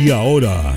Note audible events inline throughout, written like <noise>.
Y ahora,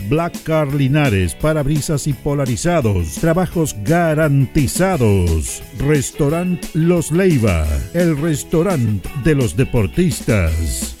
Black Car Linares, parabrisas y polarizados. Trabajos garantizados. Restaurant Los Leiva. El restaurante de los deportistas.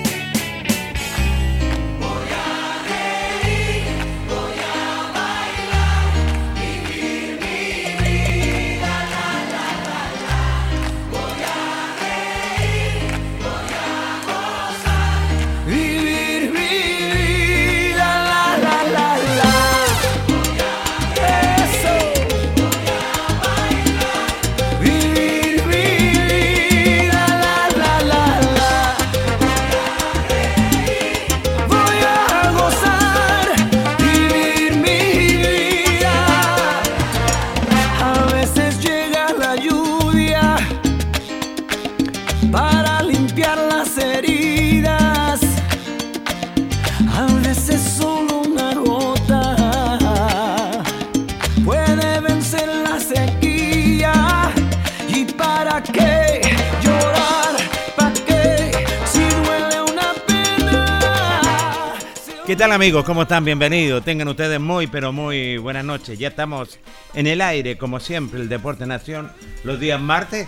Amigos? ¿Cómo están? Bienvenidos. Tengan ustedes muy, pero muy buenas noches. Ya estamos en el aire, como siempre, el Deporte Nación, los días martes,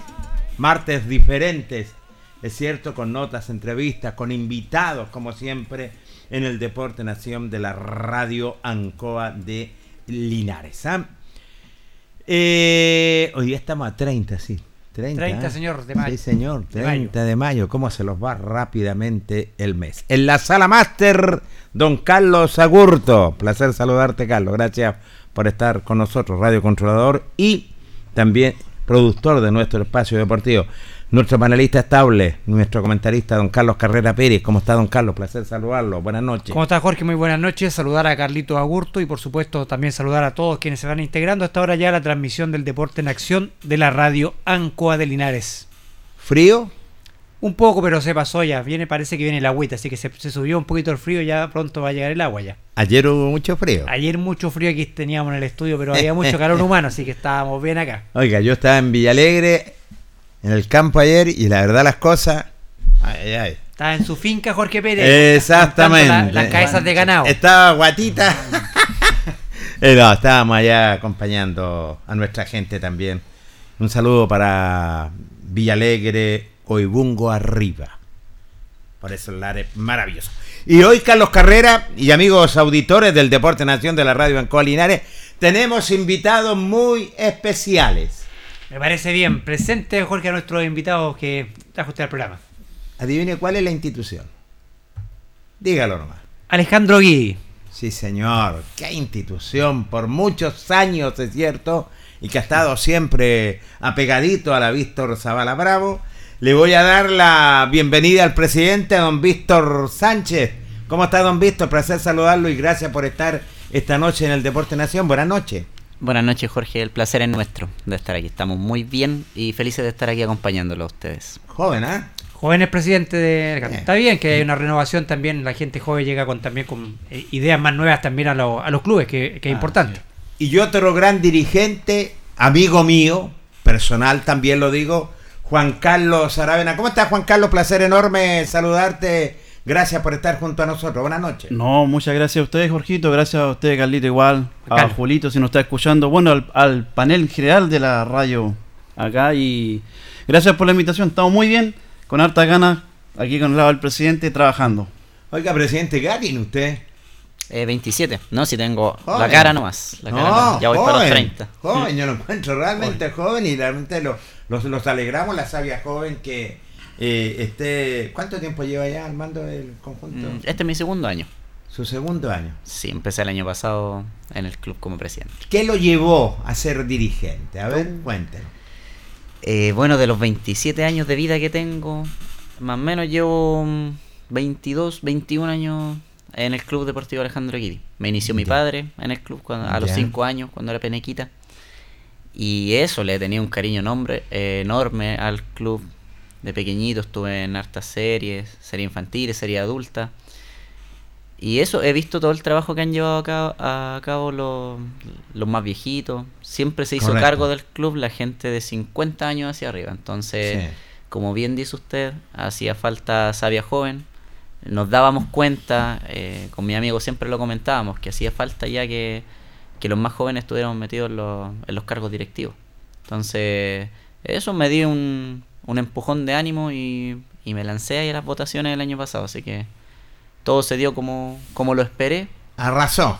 martes diferentes, es cierto, con notas, entrevistas, con invitados, como siempre, en el Deporte Nación de la Radio Ancoa de Linares. ¿ah? Eh, hoy día estamos a 30, sí. 30, ¿eh? señor, de mayo. Sí, señor, 30 de mayo. ¿Cómo se los va rápidamente el mes? En la sala máster, don Carlos Agurto. Placer saludarte, Carlos. Gracias por estar con nosotros, Radio Controlador y también productor de nuestro espacio deportivo. Nuestro panelista estable, nuestro comentarista, don Carlos Carrera Pérez. ¿Cómo está, don Carlos? Placer saludarlo. Buenas noches. ¿Cómo está, Jorge? Muy buenas noches. Saludar a Carlito Agurto y, por supuesto, también saludar a todos quienes se van integrando hasta ahora ya la transmisión del Deporte en Acción de la radio Ancoa de Linares. ¿Frío? Un poco, pero se pasó ya. Viene, parece que viene el agüita, así que se, se, subió un poquito el frío y ya pronto va a llegar el agua ya. Ayer hubo mucho frío. Ayer mucho frío aquí teníamos en el estudio, pero había <laughs> mucho calor humano, así que estábamos bien acá. Oiga, yo estaba en Villalegre en el campo ayer y la verdad las cosas. Ay, ay. Estaba en su finca Jorge Pérez. Exactamente. La, las cabezas de ganado. Estaba guatita. <laughs> Eh, no, estábamos allá acompañando a nuestra gente también. Un saludo para Villalegre, Oibungo arriba. por eso el maravilloso. Y hoy, Carlos Carrera y amigos auditores del Deporte Nación de la Radio Banco Linares, tenemos invitados muy especiales. Me parece bien. Presente, Jorge, a nuestros invitados que trajo usted al programa. Adivine cuál es la institución. Dígalo nomás. Alejandro Gui. Sí, señor. Qué institución. Por muchos años, es cierto. Y que ha estado siempre apegadito a la Víctor Zavala Bravo le voy a dar la bienvenida al presidente, a don Víctor Sánchez. ¿Cómo está, don Víctor? Placer saludarlo y gracias por estar esta noche en el Deporte Nación. Buenas noches. Buenas noches, Jorge. El placer es nuestro de estar aquí. Estamos muy bien y felices de estar aquí acompañándolo a ustedes. Joven, ¿ah? ¿eh? Joven es presidente de... Está bien que hay una renovación también. La gente joven llega con también con eh, ideas más nuevas también a, los clubes, que, es ah, importante. Y otro gran dirigente, amigo mío, personal también lo digo, Juan Carlos Aravena. ¿Cómo estás, Juan Carlos? Placer enorme saludarte. Gracias por estar junto a nosotros. Buenas noches. No, muchas gracias a ustedes, Jorgito. Gracias a usted, Carlito, igual. A Julito, si nos está escuchando. Bueno, al, panel general de la radio acá. Y gracias por la invitación. Estamos muy bien, con harta ganas, aquí con el lado del presidente, trabajando. Oiga, presidente, ¿qué tiene usted? Eh, 27, ¿no? Si tengo la cara nomás. La cara Ya voy para los 30. Joven, yo lo encuentro realmente joven, y realmente lo, los, alegramos, la sabia joven que eh, esté... ¿Cuánto tiempo lleva ya al mando del conjunto? Mm, este es mi segundo año. ¿Su segundo año? Sí, empecé el año pasado en el club como presidente. ¿Qué lo llevó a ser dirigente? A ver, cuéntenos. Eh, bueno, de los 27 años de vida que tengo, más o menos llevo 22, 21 años en el Club Deportivo Alejandro Guidi. Me inició mi padre en el club a los 5 años, cuando era penequita. Y eso, le tenía un cariño nombre, eh, enorme al club. De pequeñito estuve en hartas series, serie infantil, serie adulta. Y eso, he visto todo el trabajo que han llevado a cabo, los, más viejitos. Siempre se hizo cargo del club la gente de 50 años hacia arriba. Entonces, como bien dice usted, hacía falta sabia joven. Nos dábamos cuenta, eh, con mi amigo siempre lo comentábamos, que hacía falta ya que que los más jóvenes estuvieron metidos en los, en los cargos directivos. Entonces, eso me dio un, un empujón de ánimo y, me lancé ahí a las votaciones el año pasado. Así que todo se dio como, como lo esperé. Arrasó.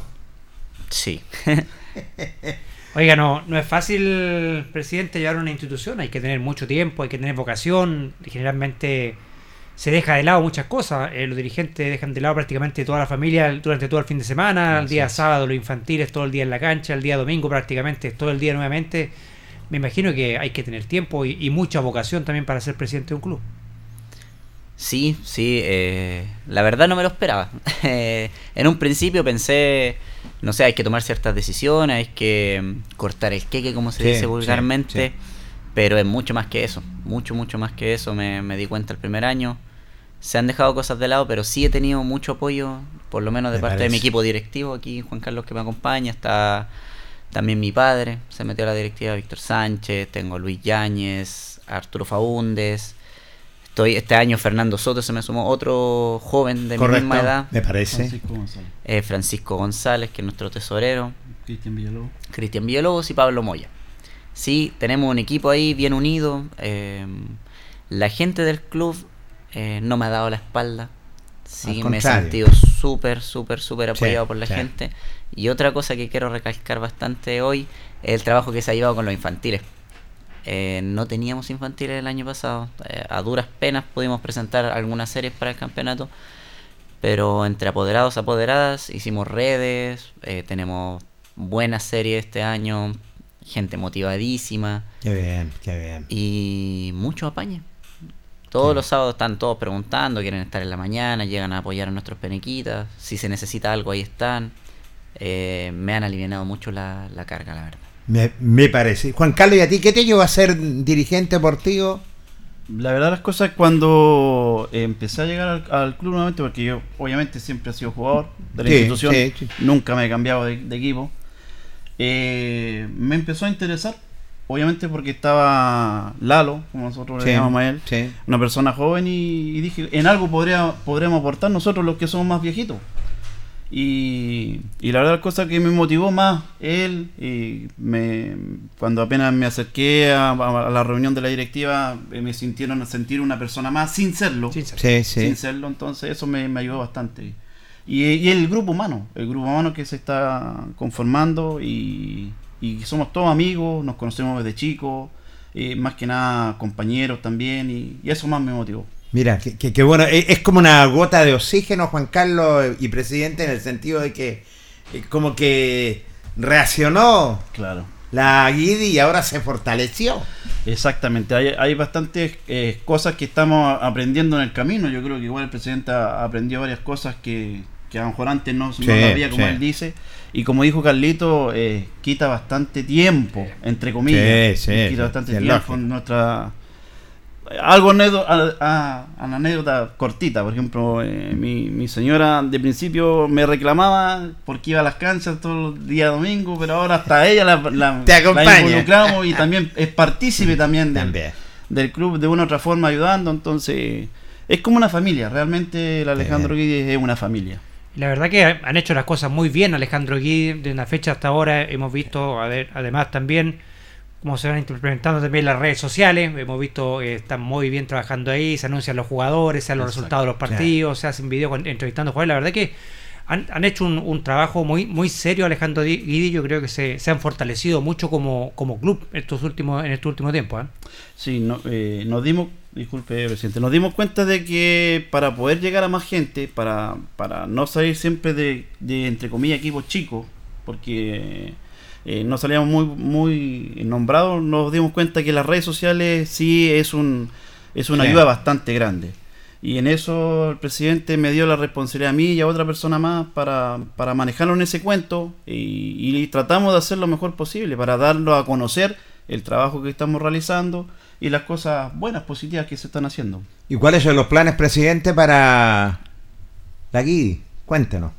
Sí. <laughs> Oiga, no, no es fácil, presidente, llevar una institución. Hay que tener mucho tiempo, hay que tener vocación. Generalmente se deja de lado muchas cosas. Eh, los dirigentes dejan de lado prácticamente toda la familia durante todo el fin de semana, el día sábado los infantiles, todo el día en la cancha, el día domingo prácticamente todo el día nuevamente. Me imagino que hay que tener tiempo y, mucha vocación también para ser presidente de un club. Sí, sí, eh, la verdad no me lo esperaba. <laughs> Eh, en un principio pensé, no sé, hay que tomar ciertas decisiones, hay que mm, cortar el queque, como se dice vulgarmente. Pero es mucho más que eso, mucho, mucho más que eso. Me, me, di cuenta el primer año. Se han dejado cosas de lado, pero sí he tenido mucho apoyo, por lo menos de parte de mi equipo directivo. Aquí Juan Carlos que me acompaña, está también mi padre, se metió a la directiva Víctor Sánchez, tengo Luis Yáñez, Arturo Faúndez. Estoy, este año Fernando Soto se me sumó otro joven de mi misma edad. Me parece. Francisco González. Eh, Francisco González, que es nuestro tesorero. Cristian Villalobos. Cristian Villalobos y Pablo Moya. Sí, tenemos un equipo ahí bien unido. Eh, la gente del club eh, no me ha dado la espalda. Sí, me he sentido súper, súper, súper apoyado por la gente. Y otra cosa que quiero recalcar bastante hoy es el trabajo que se ha llevado con los infantiles. Eh, no teníamos infantiles el año pasado. a duras penas pudimos presentar algunas series para el campeonato. Pero entre apoderados, apoderadas, hicimos redes. tenemos buenas series este año gente motivadísima. Qué bien, qué bien. Y mucho apañe. Todos los sábados están todos preguntando, quieren estar en la mañana, llegan a apoyar a nuestros penequitas. Si se necesita algo, ahí están. Eh, me han aliviado mucho la, carga, la verdad. Me, me, parece. Juan Carlos, ¿y a ti qué te llevó a ser dirigente deportivo? La verdad las cosas cuando empecé a llegar al, club nuevamente, porque yo obviamente siempre he sido jugador de la institución, nunca me he cambiado de equipo. Eh, me empezó a interesar, obviamente porque estaba Lalo, como nosotros le llamamos a él, una persona joven y, dije, en algo podría, podríamos aportar nosotros los que somos más viejitos. Y, la verdad, la cosa que me motivó más él, y me, cuando apenas me acerqué a, la reunión de la directiva, eh, me sintieron a sentir una persona más sin serlo. Sin, serlo, entonces eso me, ayudó bastante. Y, el grupo humano, el grupo humano que se está conformando y, somos todos amigos, nos conocemos desde chicos, eh, más que nada compañeros también, y eso más me motivó. Mira, que, bueno, e, es, como una gota de oxígeno, Juan Carlos y presidente, en el sentido de que eh, como que reaccionó claro. La Guidi y ahora se fortaleció. Exactamente, hay, hay bastantes eh, cosas que estamos aprendiendo en el camino. Yo creo que igual el presidente aprendió varias cosas que, que a lo mejor antes no, sabía, como él dice. Y como dijo Carlito, eh, quita bastante tiempo, entre comillas. quita bastante tiempo en nuestra algo anécdota, a, una anécdota cortita, por ejemplo, eh, mi, mi, señora de principio me reclamaba porque iba a las canchas todo el día domingo, pero ahora hasta ella la, la, Te involucramos y también es <laughs> partícipe también del, del, club de una u otra forma ayudando, entonces es como una familia, realmente el Alejandro Guidi es una familia. La verdad que han hecho las cosas muy bien Alejandro Guidi, de una fecha hasta ahora hemos visto, a ver, además también como se van implementando también las redes sociales. Hemos visto que están muy bien trabajando ahí, se anuncian los jugadores, se dan los resultados de los partidos, se hacen videos entrevistando jugadores. La verdad que han, hecho un, trabajo muy muy serio Alejandro Guidi. Yo creo que se, han fortalecido mucho como, como club estos últimos en este último tiempo. ¿eh? Sí, no, eh, nos dimos, disculpe presidente, nos dimos cuenta de que para poder llegar a más gente, para, para no salir siempre de, de entre comillas equipos chicos, porque eh, no salíamos muy, muy nombrados, nos dimos cuenta que las redes sociales sí es, un, es una ayuda bastante grande. Y en eso el presidente me dio la responsabilidad a mí y a otra persona más para, para manejarlo en ese cuento y, tratamos de hacer lo mejor posible para darlo a conocer el trabajo que estamos realizando y las cosas buenas, positivas que se están haciendo. ¿Y cuáles son los planes, presidente, para la Guidi? Cuéntenos.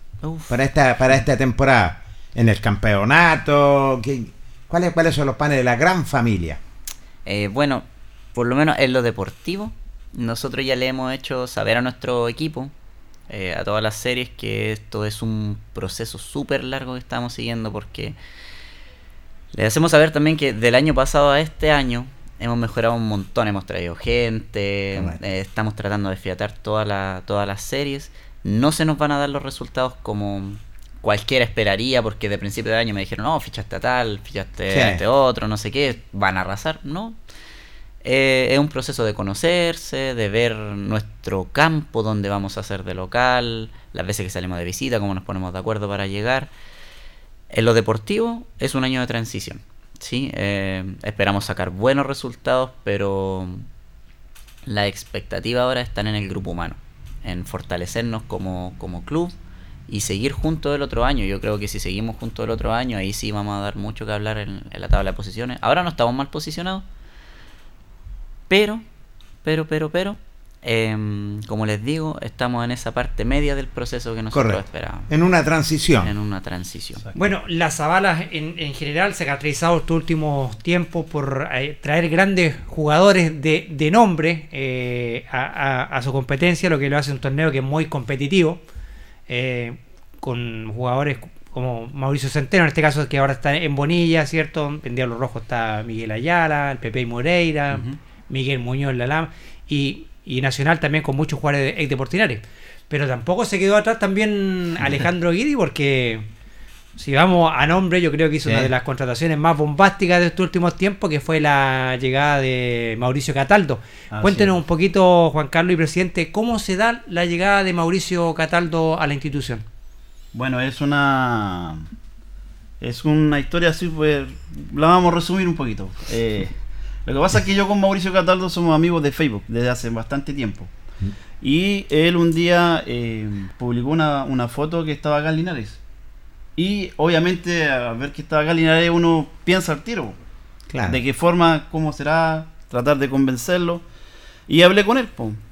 Para esta, para esta temporada en el campeonato? ¿Cuáles, ¿Cuáles son los planes de la gran familia? Eh, bueno, por lo menos en lo deportivo, nosotros ya le hemos hecho saber a nuestro equipo, eh, a todas las series, que esto es un proceso súper largo que estamos siguiendo porque le hacemos saber también que del año pasado a este año hemos mejorado un montón, hemos traído gente, eh, estamos tratando de fiatar toda todas las series. No se nos van a dar los resultados como cualquiera esperaría, porque de principio de año me dijeron, no, fichaste a tal, fichaste a este otro, no sé qué, van a arrasar. No. Eh, es un proceso de conocerse, de ver nuestro campo donde vamos a hacer de local, las veces que salimos de visita, cómo nos ponemos de acuerdo para llegar. En lo deportivo es un año de transición. ¿sí? Eh, esperamos sacar buenos resultados, pero la expectativa ahora está en el grupo humano, en fortalecernos como, como club, y seguir juntos el otro año. Yo creo que si seguimos juntos el otro año, ahí sí vamos a dar mucho que hablar en, la tabla de posiciones. Ahora no estamos mal posicionados, pero, pero, pero, pero, em, como les digo, estamos en esa parte media del proceso que nosotros esperábamos. En una transición. En una transición. Bueno, la Zabalas en, en, general se ha caracterizado estos últimos tiempos por eh, traer grandes jugadores de, de nombre eh, a, a, su competencia, lo que lo hace un torneo que es muy competitivo. Eh, con jugadores como Mauricio Centeno, en este caso que ahora está en Bonilla, ¿cierto? En Diablo Rojo está Miguel Ayala, el Pepe Moreira, Miguel Muñoz Lalam y, y Nacional también con muchos jugadores ex deportinares. Pero tampoco se quedó atrás también <laughs> Alejandro Guidi porque si vamos a nombre, yo creo que hizo una de las contrataciones más bombásticas de estos últimos tiempos, que fue la llegada de Mauricio Cataldo. Cuéntenos un poquito, Juan Carlos y presidente, ¿cómo se da la llegada de Mauricio Cataldo a la institución? Bueno, es una es una historia así, pues la vamos a resumir un poquito. Eh, lo que pasa es que yo con Mauricio Cataldo somos amigos de Facebook desde hace bastante tiempo. Mm. Y él un día eh, publicó una, una foto que estaba acá en Linares y obviamente, al ver que estaba Galinare, uno piensa al tiro. De qué forma, cómo será, tratar de convencerlo. Y hablé con él,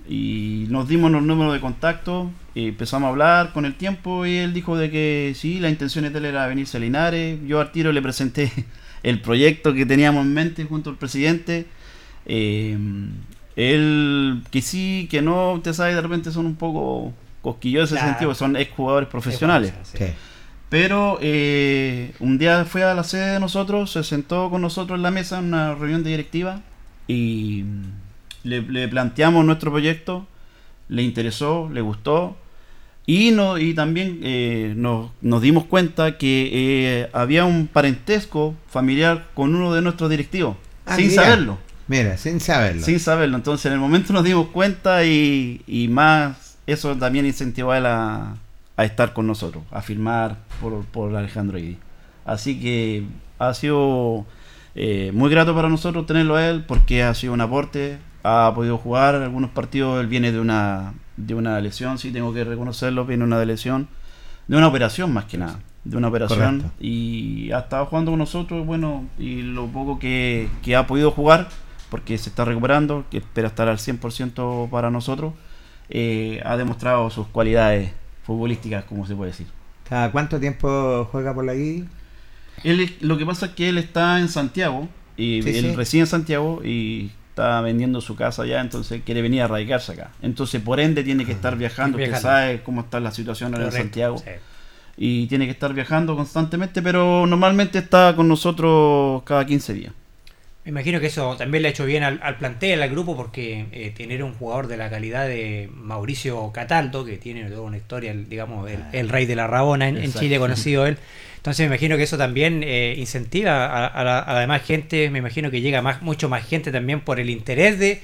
y nos dimos los números de contacto, y empezamos a hablar con el tiempo, y él dijo de que sí, la intención de él era venirse a Linares. Yo al tiro le presenté <laughs> el proyecto que teníamos en mente junto al presidente. Eh, él, que sí, que no, usted sabe, de repente son un poco cosquillosos en ese sentido, son exjugadores profesionales. Pero eh, un día fue a la sede de nosotros, se sentó con nosotros en la mesa en una reunión de directiva y le, planteamos nuestro proyecto, le interesó, le gustó y, no, y también eh, nos, nos, dimos cuenta que eh, había un parentesco familiar con uno de nuestros directivos, ah, sin saberlo. Mira, sin saberlo. Sin saberlo. Entonces en el momento nos dimos cuenta y, y más eso también incentivó a él a, estar con nosotros, a firmar por, por Alejandro Idi. Así que ha sido eh, muy grato para nosotros tenerlo a él porque ha sido un aporte, ha podido jugar algunos partidos, él viene de una, de una lesión, sí tengo que reconocerlo, viene de una lesión, de una operación más que nada, de una operación y ha estado jugando con nosotros, bueno, y lo poco que, que ha podido jugar, porque se está recuperando, que espera estar al 100% para nosotros, eh, ha demostrado sus cualidades futbolísticas, como se puede decir. ¿Cada cuánto tiempo juega por la guía? Él, lo que pasa es que él está en Santiago, y él reside en Santiago y está vendiendo su casa allá, entonces quiere venir a radicarse acá. Entonces, por ende, tiene que estar viajando. Usted sabe cómo está la situación ahora en Santiago. Y tiene que estar viajando constantemente, pero normalmente está con nosotros cada 15 días. Me imagino que eso también le ha hecho bien al, al plantel, al grupo, porque eh, tener un jugador de la calidad de Mauricio Cataldo, que tiene toda una historia, digamos, el, rey de la Rabona en, Chile, conocido <laughs> él. Entonces me imagino que eso también eh, incentiva a, la, demás gente, me imagino que llega más, mucho más gente también por el interés de,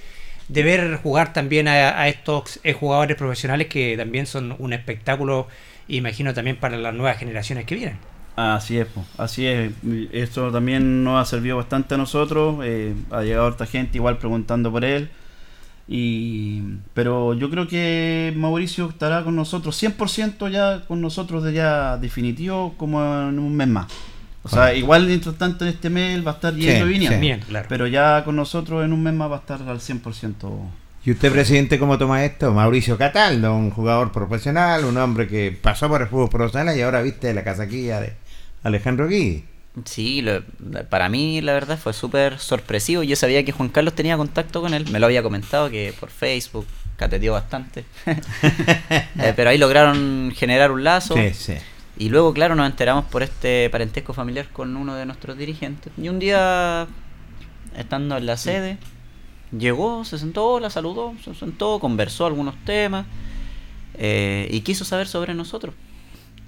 de ver jugar también a, estos eh, jugadores profesionales que también son un espectáculo, imagino también para las nuevas generaciones que vienen. Así es, así es. Esto también nos ha servido bastante a nosotros. Eh, ha llegado otra gente igual preguntando por él. Y, pero yo creo que Mauricio estará con nosotros 100% ya con nosotros de ya definitivo como en un mes más. O sea, igual mientras tanto en este mes va a estar yendo y viniendo. Pero ya con nosotros en un mes más va a estar al 100%. ¿Y usted, presidente, cómo toma esto? Mauricio Cataldo, un jugador profesional, un hombre que pasó por el fútbol profesional y ahora viste la casaquilla de, Alejandro Gui. Sí, para mí la verdad fue súper sorpresivo. Yo sabía que Juan Carlos tenía contacto con él, me lo había comentado que por Facebook cateteó bastante. <laughs> Eh, pero ahí lograron generar un lazo. Sí, sí. Y luego, claro, nos enteramos por este parentesco familiar con uno de nuestros dirigentes. Y un día, estando en la sede, llegó, se sentó, la saludó, se sentó, conversó algunos temas eh, y quiso saber sobre nosotros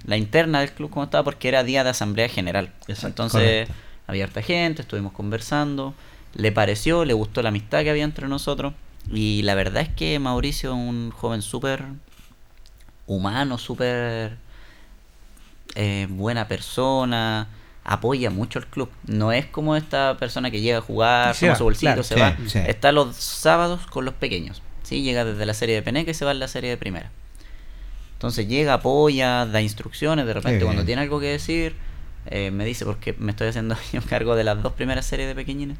la interna del club como estaba porque era día de asamblea general. Entonces había harta gente, estuvimos conversando, le pareció, le gustó la amistad que había entre nosotros y la verdad es que Mauricio es un joven súper humano, súper eh, buena persona, apoya mucho al club. No es como esta persona que llega a jugar, toma su bolsito, se va. Está los sábados con los pequeños. ¿sí? Llega desde la serie de Peneca y se va a la serie de primera. Entonces llega, apoya, da instrucciones, de repente cuando tiene algo que decir, eh, me dice, porque me estoy haciendo <laughs> yo cargo de las dos primeras series de pequeñines,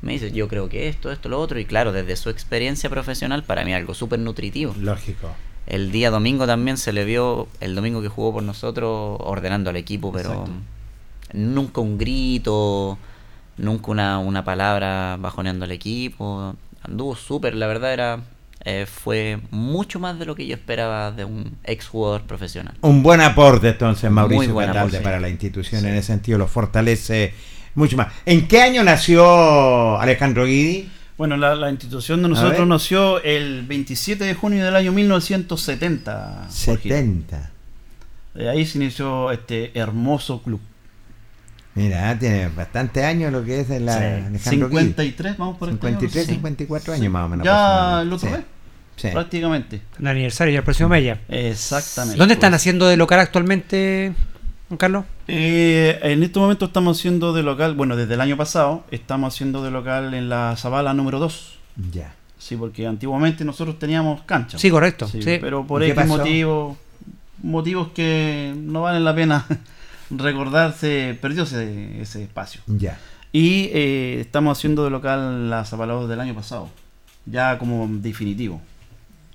me dice, yo creo que esto, esto, lo otro, y claro, desde su experiencia profesional, para mí algo súper nutritivo. Lógico. El día domingo también se le vio, el domingo que jugó por nosotros, ordenando al equipo, pero nunca un grito, nunca una, una palabra bajoneando al equipo. Anduvo súper, la verdad era eh, fue mucho más de lo que yo esperaba de un ex jugador profesional. Un buen aporte entonces Mauricio Catalde para la institución en ese sentido, lo fortalece mucho más. ¿En qué año nació Alejandro Guidi? Bueno, la, institución de nosotros nació el 27 de junio del año 1970. 70. De ahí se inició este hermoso club. Mira, tiene bastante años lo que es la Alejandro 53, vamos por 53, este 54 años más o menos. Ya lo Prácticamente. El aniversario ya el próximo mes Exactamente. ¿Dónde están haciendo de local actualmente, Juan Carlos? Eh, en este momento estamos haciendo de local, bueno, desde el año pasado estamos haciendo de local en la Zabala número 2. Ya. Sí, porque antiguamente nosotros teníamos cancha. Sí, correcto. Pero por X motivos, motivos que no valen la pena <laughs> recordarse, perdió ese, ese espacio. Ya. Y eh, estamos haciendo de local la Zapalados del año pasado, ya como definitivo.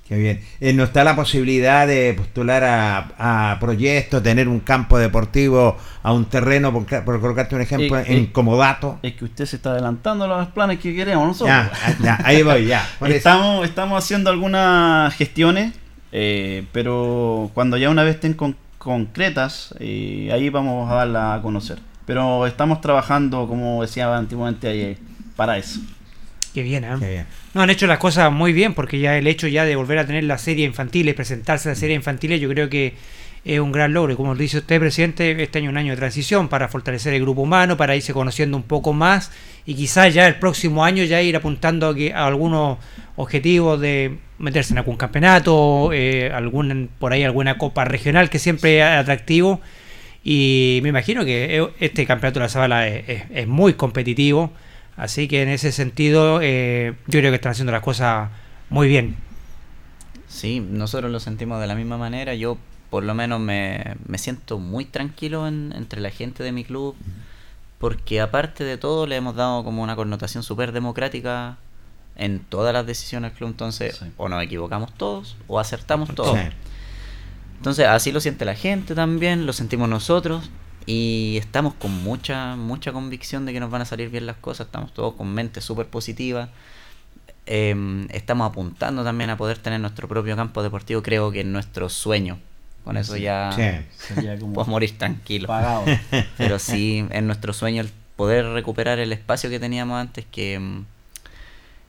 Qué bien. Eh, ¿No está la posibilidad de postular a, proyectos, tener un campo deportivo, a un terreno, por, colocarte un ejemplo, en Comodato? Es que usted se está adelantando a los planes que queremos nosotros. Ya, ya ahí voy, ya. <laughs> estamos, estamos haciendo algunas gestiones Eh, pero cuando ya una vez estén concretas, eh, ahí vamos a darla a conocer. Pero estamos trabajando, como decía antiguamente, ahí, para eso. Qué bien, ¿eh? No, han hecho las cosas muy bien porque ya el hecho ya de volver a tener la serie infantil y presentarse a la serie infantil, yo creo que es un gran logro. Y como dice usted, presidente, este año es un año de transición para fortalecer el grupo humano, para irse conociendo un poco más y quizás ya el próximo año ya ir apuntando a, algunos objetivos de meterse en algún campeonato, eh, algún, por ahí alguna copa regional que siempre es atractivo. Y me imagino que este campeonato de la Zabala es, muy competitivo. Así que en ese sentido eh, yo creo que están haciendo las cosas muy bien. Sí, nosotros lo sentimos de la misma manera. Yo por lo menos me, me siento muy tranquilo entre la gente de mi club, porque aparte de todo le hemos dado como una connotación súper democrática en todas las decisiones del club, entonces o nos equivocamos todos o acertamos todos. Entonces así lo siente la gente también, lo sentimos nosotros y estamos con mucha, mucha convicción de que nos van a salir bien las cosas, estamos todos con mente súper positiva. Em, estamos apuntando también a poder tener nuestro propio campo deportivo, creo que es nuestro sueño con eso ya sería <laughs> como puedo morir tranquilo. <laughs> Pero sí, es nuestro sueño el poder recuperar el espacio que teníamos antes que mm,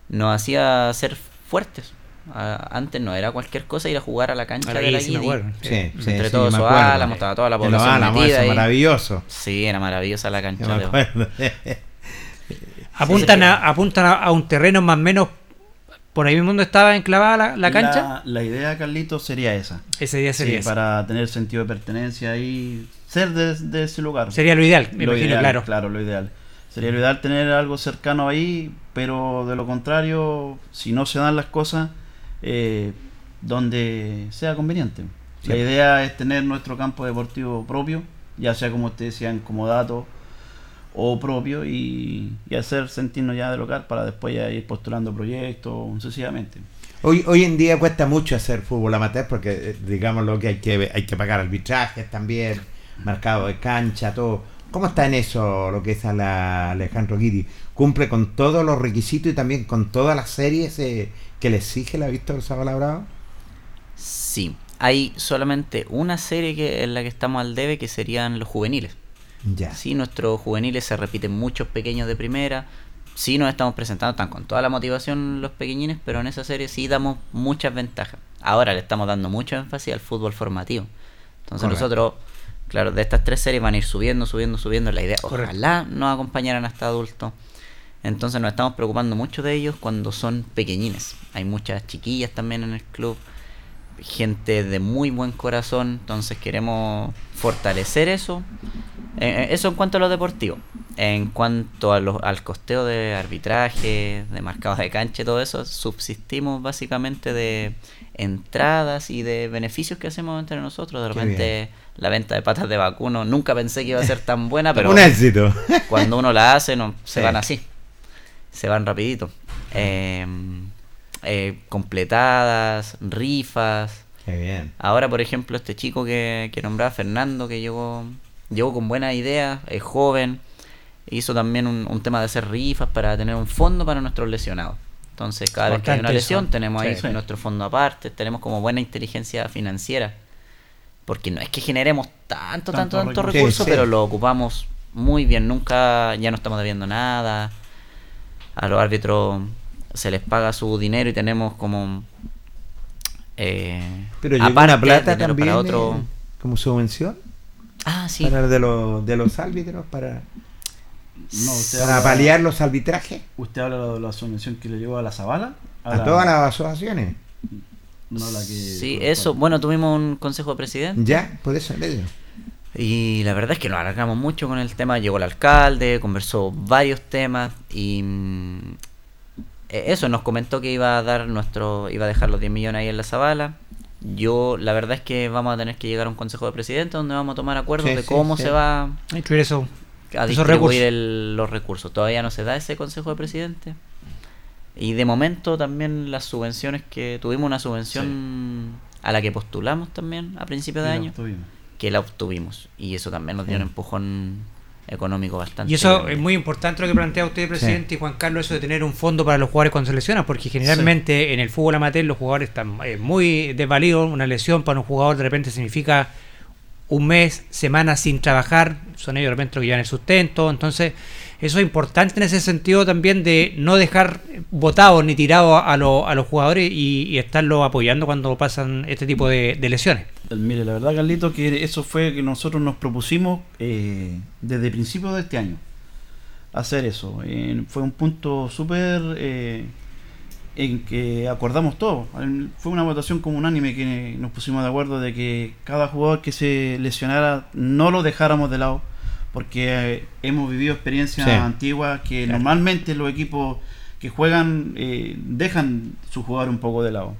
nos hacía ser fuertes. Antes no era cualquier cosa ir a jugar a la cancha de la Guidi. Sí, sí, Entre todos los álamos, estaba toda la población metida. maravilloso. Sí, era maravillosa la cancha. De apuntan, a, apuntan a un terreno más o menos por ahí mismo estaba enclavada la, cancha. La, idea, Carlito, sería esa. Ese día sería Para tener sentido de pertenencia y ser de, ese lugar. Sería lo ideal, me imagino, claro. Claro, lo ideal. Sería lo ideal tener algo cercano ahí, pero de lo contrario, si no se dan las cosas, eh, donde sea conveniente. La idea es tener nuestro campo deportivo propio, ya sea como ustedes decían, como o propio y, hacer sentirnos ya de local para después ya ir postulando proyectos sucesivamente. Hoy, hoy en día cuesta mucho hacer fútbol amateur porque eh, digamos lo que hay que hay que pagar arbitrajes también, mercado de cancha, todo. ¿Cómo está en eso lo que es a la Alejandro Guidi? ¿Cumple con todos los requisitos y también con todas las series eh, que le exige la Víctor Zabala Bravo? Sí, hay solamente una serie que, en la que estamos al debe que serían los juveniles. Ya. Sí, nuestros juveniles se repiten muchos pequeños de primera. Sí, nos estamos presentando, están con toda la motivación los pequeñines, pero en esa serie sí damos muchas ventajas. Ahora le estamos dando mucho énfasis al fútbol formativo. Entonces nosotros, claro, de estas tres series van a ir subiendo, subiendo, subiendo. La idea, ojalá nos acompañaran hasta adultos. Entonces nos estamos preocupando mucho de ellos cuando son pequeñines. Hay muchas chiquillas también en el club, gente de muy buen corazón, entonces queremos fortalecer eso eh, eh, eso en cuanto a lo deportivo. En cuanto a al costeo de arbitraje, de marcados de cancha y todo eso, subsistimos básicamente de entradas y de beneficios que hacemos entre nosotros. De repente la venta de patas de vacuno nunca pensé que iba a ser tan buena, <laughs> pero un éxito. cuando uno la hace no, se van así, se van rapidito. Em, eh, completadas, rifas. Qué bien. Ahora, por ejemplo, este chico que, que nombraba Fernando, que llegó llegó con buenas ideas, es joven, hizo también un, tema de hacer rifas para tener un fondo para nuestros lesionados. Entonces, cada vez que hay una lesión, tenemos ahí nuestro fondo aparte, tenemos como buena inteligencia financiera. Porque no es que generemos tanto, tanto, tanto, recursos, pero lo ocupamos muy bien. Nunca, ya no estamos debiendo nada. A los árbitros se les paga su dinero y tenemos como. Eh, pero aparte, plata también para otro, como subvención. Ah, sí. Para de, los de los árbitros, para, para paliar los arbitrajes. ¿Usted habla de la subvención que le llevó a la Zabala? A, todas las asociaciones. No la que sí, eso. Bueno, tuvimos un consejo de presidente. Ya, por eso le Y la verdad es que nos alargamos mucho con el tema. Llegó el alcalde, conversó varios temas y mm, e-, eso nos comentó que iba a dar nuestro, iba a dejar los 10 millones ahí en la Zabala. Yo, la verdad es que vamos a tener que llegar a un consejo de presidente donde vamos a tomar acuerdos de cómo se va a distribuir los recursos. Todavía no se da ese consejo de presidente. Y de momento también las subvenciones que tuvimos una subvención a la que postulamos también a principios de año, que la obtuvimos. Y eso también nos dio un empujón económico bastante. Y eso es muy importante lo que plantea usted, presidente, y Juan Carlos, eso de tener un fondo para los jugadores cuando se lesionan, porque generalmente en el fútbol amateur los jugadores están eh, muy desvalidos. Una lesión para un jugador de repente significa un mes, semanas sin trabajar, son ellos de repente los que llevan el sustento. Entonces, eso es importante en ese sentido también de no dejar votados ni tirados a, a los jugadores y, estarlos apoyando cuando pasan este tipo de, lesiones. Mire, la verdad, Carlito, que eso fue que nosotros nos propusimos eh, desde principios de este año. Hacer eso. Fue un punto súper eh, en que acordamos todo. Fue una votación como unánime que nos pusimos de acuerdo de que cada jugador que se lesionara no lo dejáramos de lado porque hemos vivido experiencias sí. antiguas que claro. normalmente los equipos que juegan eh, dejan su jugador un poco de lado.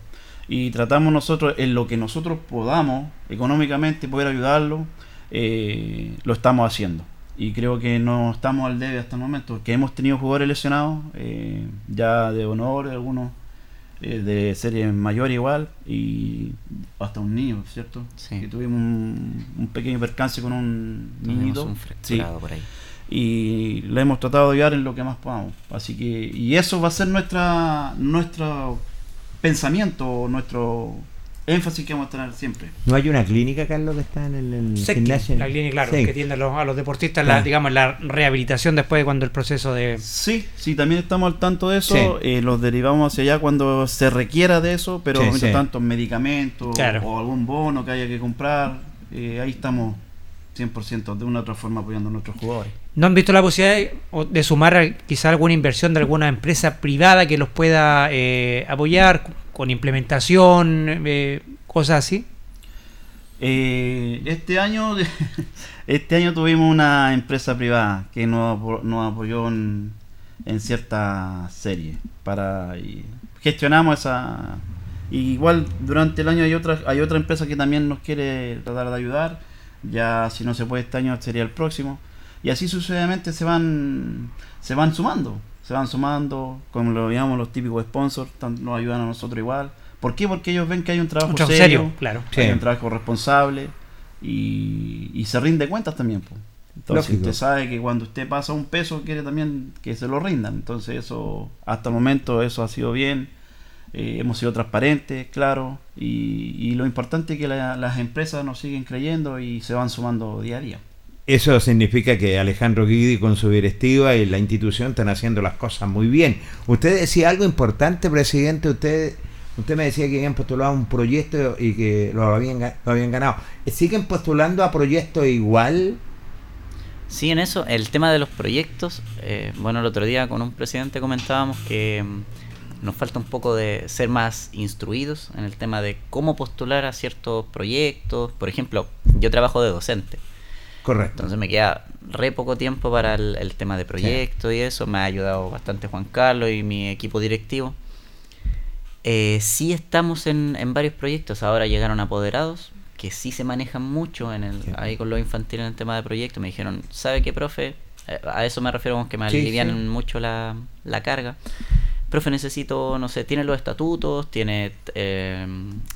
Y tratamos nosotros, en lo que nosotros podamos económicamente poder ayudarlo, eh, lo estamos haciendo. Y creo que no estamos al debe hasta el momento, porque hemos tenido jugadores lesionados, eh, ya de honor, algunos eh, de serie mayor igual y hasta un niño, ¿cierto? Sí. Que tuvimos un, un, pequeño percance con un niñito. Un sí. por ahí. Y lo hemos tratado de ayudar en lo que más podamos. Así que, y eso va a ser nuestra nuestro pensamiento, nuestro énfasis que vamos a tener siempre. ¿No hay una clínica, Carlos, que está en el, el gimnasio? La clínica, claro, que tiende a los, a los deportistas, claro. la, digamos, la rehabilitación después de cuando el proceso de... Sí, sí, también estamos al tanto de eso, sí. eh, los derivamos hacia allá cuando se requiera de eso, pero sí, mientras tanto medicamentos claro. o algún bono que haya que comprar, eh, ahí estamos 100% de una u otra forma apoyando a nuestros jugadores. ¿No han visto la posibilidad de, de sumar quizá alguna inversión de alguna empresa privada que los pueda eh, apoyar con implementación, eh, cosas así? Eh, este año <laughs> este año tuvimos una empresa privada que nos, nos apoyó en, cierta serie para y gestionamos esa y igual durante el año hay otra hay otra empresa que también nos quiere tratar de ayudar ya si no se puede este año sería el próximo y así sucesivamente se van se van sumando se van sumando como lo llamamos los típicos sponsors nos ayudan a nosotros igual ¿por qué? porque ellos ven que hay un trabajo, un trabajo serio, serio, claro hay sí. un trabajo responsable y, y, se rinde cuentas también pues. entonces Lógico. usted sabe que cuando usted pasa un peso quiere también que se lo rindan entonces eso hasta el momento eso ha sido bien eh, hemos sido transparentes, claro, y, y lo importante es que la, las empresas nos siguen creyendo y se van sumando día a día. Eso significa que Alejandro Guidi con su directiva y la institución están haciendo las cosas muy bien. Usted decía algo importante, presidente, usted usted me decía que habían postulado un proyecto y que lo habían, lo habían ganado. ¿Siguen postulando a proyectos igual? Sí, en eso, el tema de los proyectos, eh, bueno, el otro día con un presidente comentábamos que nos falta un poco de ser más instruidos en el tema de cómo postular a ciertos proyectos. Por ejemplo, yo trabajo de docente. Correcto. Entonces me queda re poco tiempo para el, el tema de proyectos sí. y eso. Me ha ayudado bastante Juan Carlos y mi equipo directivo. Eh, sí estamos en, en, varios proyectos. Ahora llegaron apoderados que sí se manejan mucho en el, sí. ahí con los infantiles en el tema de proyectos. Me dijeron, ¿sabe qué, profe? Eh, a eso me refiero con que me sí, alivian mucho la, la carga profe, necesito, no sé, tiene los estatutos, tiene eh,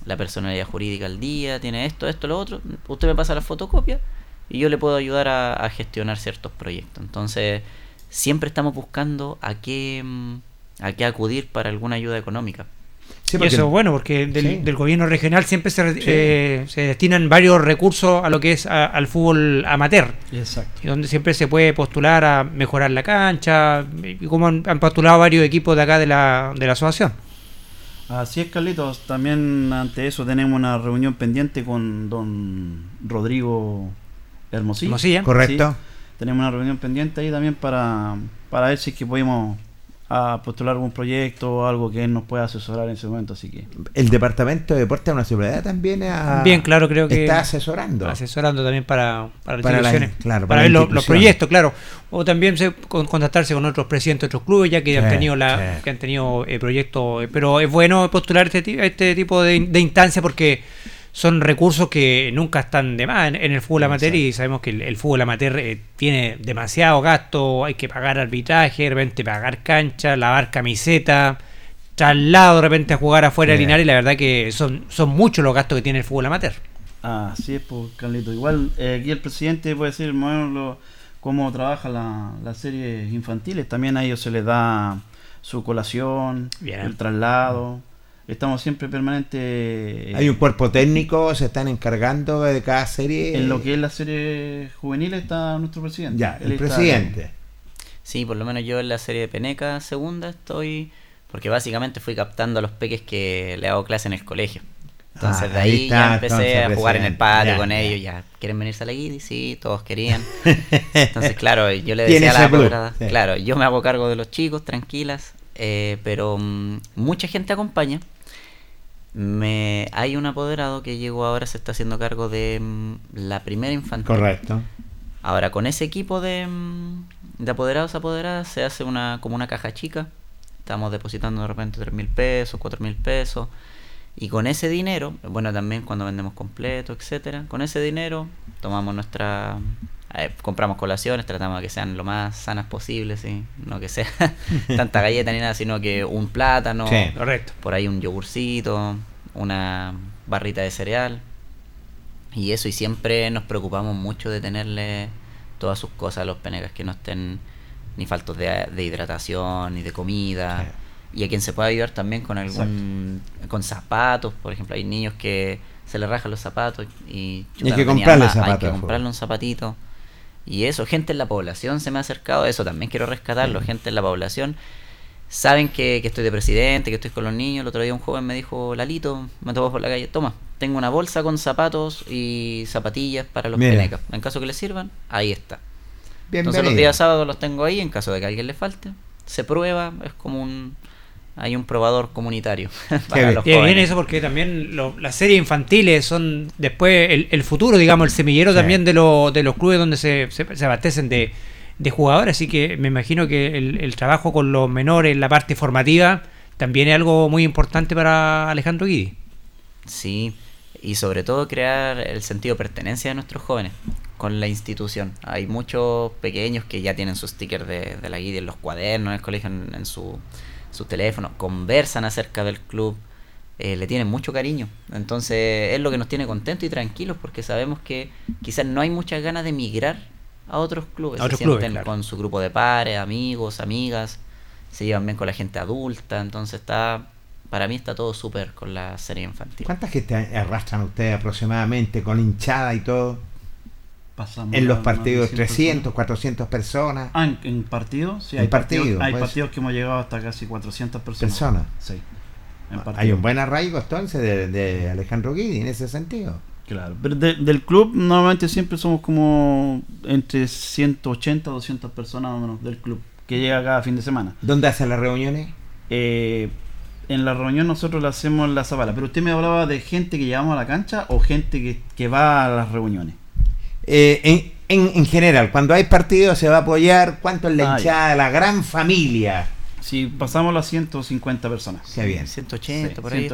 la personalidad jurídica al día, tiene esto, esto, lo otro. Usted me pasa la fotocopia y yo le puedo ayudar a, a gestionar ciertos proyectos. Entonces, siempre estamos buscando a qué, a qué acudir para alguna ayuda económica. Sí, y eso es bueno, porque del, sí. del, gobierno regional siempre se, sí. eh, se, destinan varios recursos a lo que es a, al fútbol amateur. Exacto. Y donde siempre se puede postular a mejorar la cancha, y como han, han postulado varios equipos de acá de la, de la asociación. Así es, Carlitos. También ante eso tenemos una reunión pendiente con don Rodrigo Hermosilla. Hermosilla. Correcto. Sí. Tenemos una reunión pendiente ahí también para, para ver si es que podemos a postular algún proyecto o algo que él nos pueda asesorar en ese momento así que el departamento de deporte de una seguridad también a, bien claro creo que está asesorando asesorando también para para, para la, claro, para, para ver los, los, proyectos claro o también se, con, contactarse con otros presidentes de otros clubes ya que sí, han tenido la sí. que han tenido eh, proyectos pero es bueno postular este este tipo de, de instancia porque son recursos que nunca están de más en, en el fútbol amateur y sabemos que el, el fútbol amateur eh, tiene demasiado gasto, hay que pagar arbitraje, de repente pagar cancha, lavar camiseta, traslado de repente a jugar afuera de Linares y la verdad que son, son muchos los gastos que tiene el fútbol amateur. Ah, sí es, pues, Carlito. Igual eh, aquí el presidente puede decir, bueno, lo, cómo trabaja la, las series infantiles. También a ellos se les da su colación, el traslado. Estamos siempre permanente. Hay un cuerpo técnico, se están encargando de cada serie. En lo que es la serie juvenil está nuestro presidente. Ya, el presidente. Sí, por lo menos yo en la serie de Peneca segunda estoy, porque básicamente fui captando a los peques que le hago clase en el colegio. Entonces ah, de ahí, ya empecé a jugar en el patio con ellos, ya, ¿quieren venirse a la guidi? Sí, todos querían. <laughs> Entonces, claro, yo le decía a la claro, yo me hago cargo de los chicos, tranquilas, eh, pero mm, mucha gente acompaña. Me, hay un apoderado que llegó ahora, se está haciendo cargo de mm, la primera infantil. Correcto. Ahora, con ese equipo de, mm, de apoderados apoderadas se hace una como una caja chica. Estamos depositando de repente tres mil pesos, cuatro mil pesos y con ese dinero, bueno, también cuando vendemos completo, etcétera, con ese dinero tomamos nuestra eh, compramos colaciones, tratamos de que sean lo más sanas posible, ¿sí? no que sea <laughs> tanta galleta ni nada, sino que un plátano, correcto. por ahí un yogurcito, una barrita de cereal. Y eso, y siempre nos preocupamos mucho de tenerle todas sus cosas a los penegas, que no estén ni faltos de, hidratación, ni de comida. Y a quien se pueda ayudar también con algún con zapatos por ejemplo hay niños que se les rajan los zapatos y, hay que comprarle hay que comprarle un zapatito y eso gente en la población se me ha acercado eso también quiero rescatarlo gente en la población. Saben que, estoy de presidente que estoy con los niños. El otro día un joven me dijo Lalito me topó por la calle toma tengo una bolsa con zapatos y zapatillas para los penecas. En caso que les sirvan ahí está entonces los días sábados los tengo ahí en caso de que a alguien le falte se prueba es como un hay un probador comunitario. <laughs> para los bien eso porque también las series infantiles son después el, futuro, digamos, el semillero también de, de los clubes donde se, se, abastecen de, jugadores. Así que me imagino que el, trabajo con los menores, la parte formativa, también es algo muy importante para Alejandro Guidi. Sí, y sobre todo crear el sentido de pertenencia de nuestros jóvenes con la institución. Hay muchos pequeños que ya tienen sus stickers de, la Guidi en los cuadernos, en el colegio, en su sus teléfonos, conversan acerca del club, eh, le tienen mucho cariño. Entonces es lo que nos tiene contentos y tranquilos porque sabemos que quizás no hay muchas ganas de emigrar a otros clubes. se sienten con su grupo de pares, amigos, amigas, se llevan bien con la gente adulta, entonces está... Para mí está todo súper con la serie infantil. ¿Cuántas gente arrastran ustedes aproximadamente con hinchada y todo? En los partidos 300, 400 personas. Ah, en, partidos, sí, hay, partidos, hay pues. partidos que hemos llegado hasta casi 400 personas. Personas. Sí. hay un buen arraigo entonces de, Alejandro Guidi en ese sentido. Claro, pero del club normalmente siempre somos como entre 180 200 personas del club que llega cada fin de semana. ¿Dónde hacen las reuniones? Eh, en la reunión nosotros la hacemos en la Zabala, pero usted me hablaba de gente que llevamos a la cancha o gente que, que va a las reuniones. Eh, en, general, cuando hay partido se va a apoyar, ¿cuánto es la hinchada, la gran familia? Si pasamos las 150 personas. Qué bien. 180, por ahí.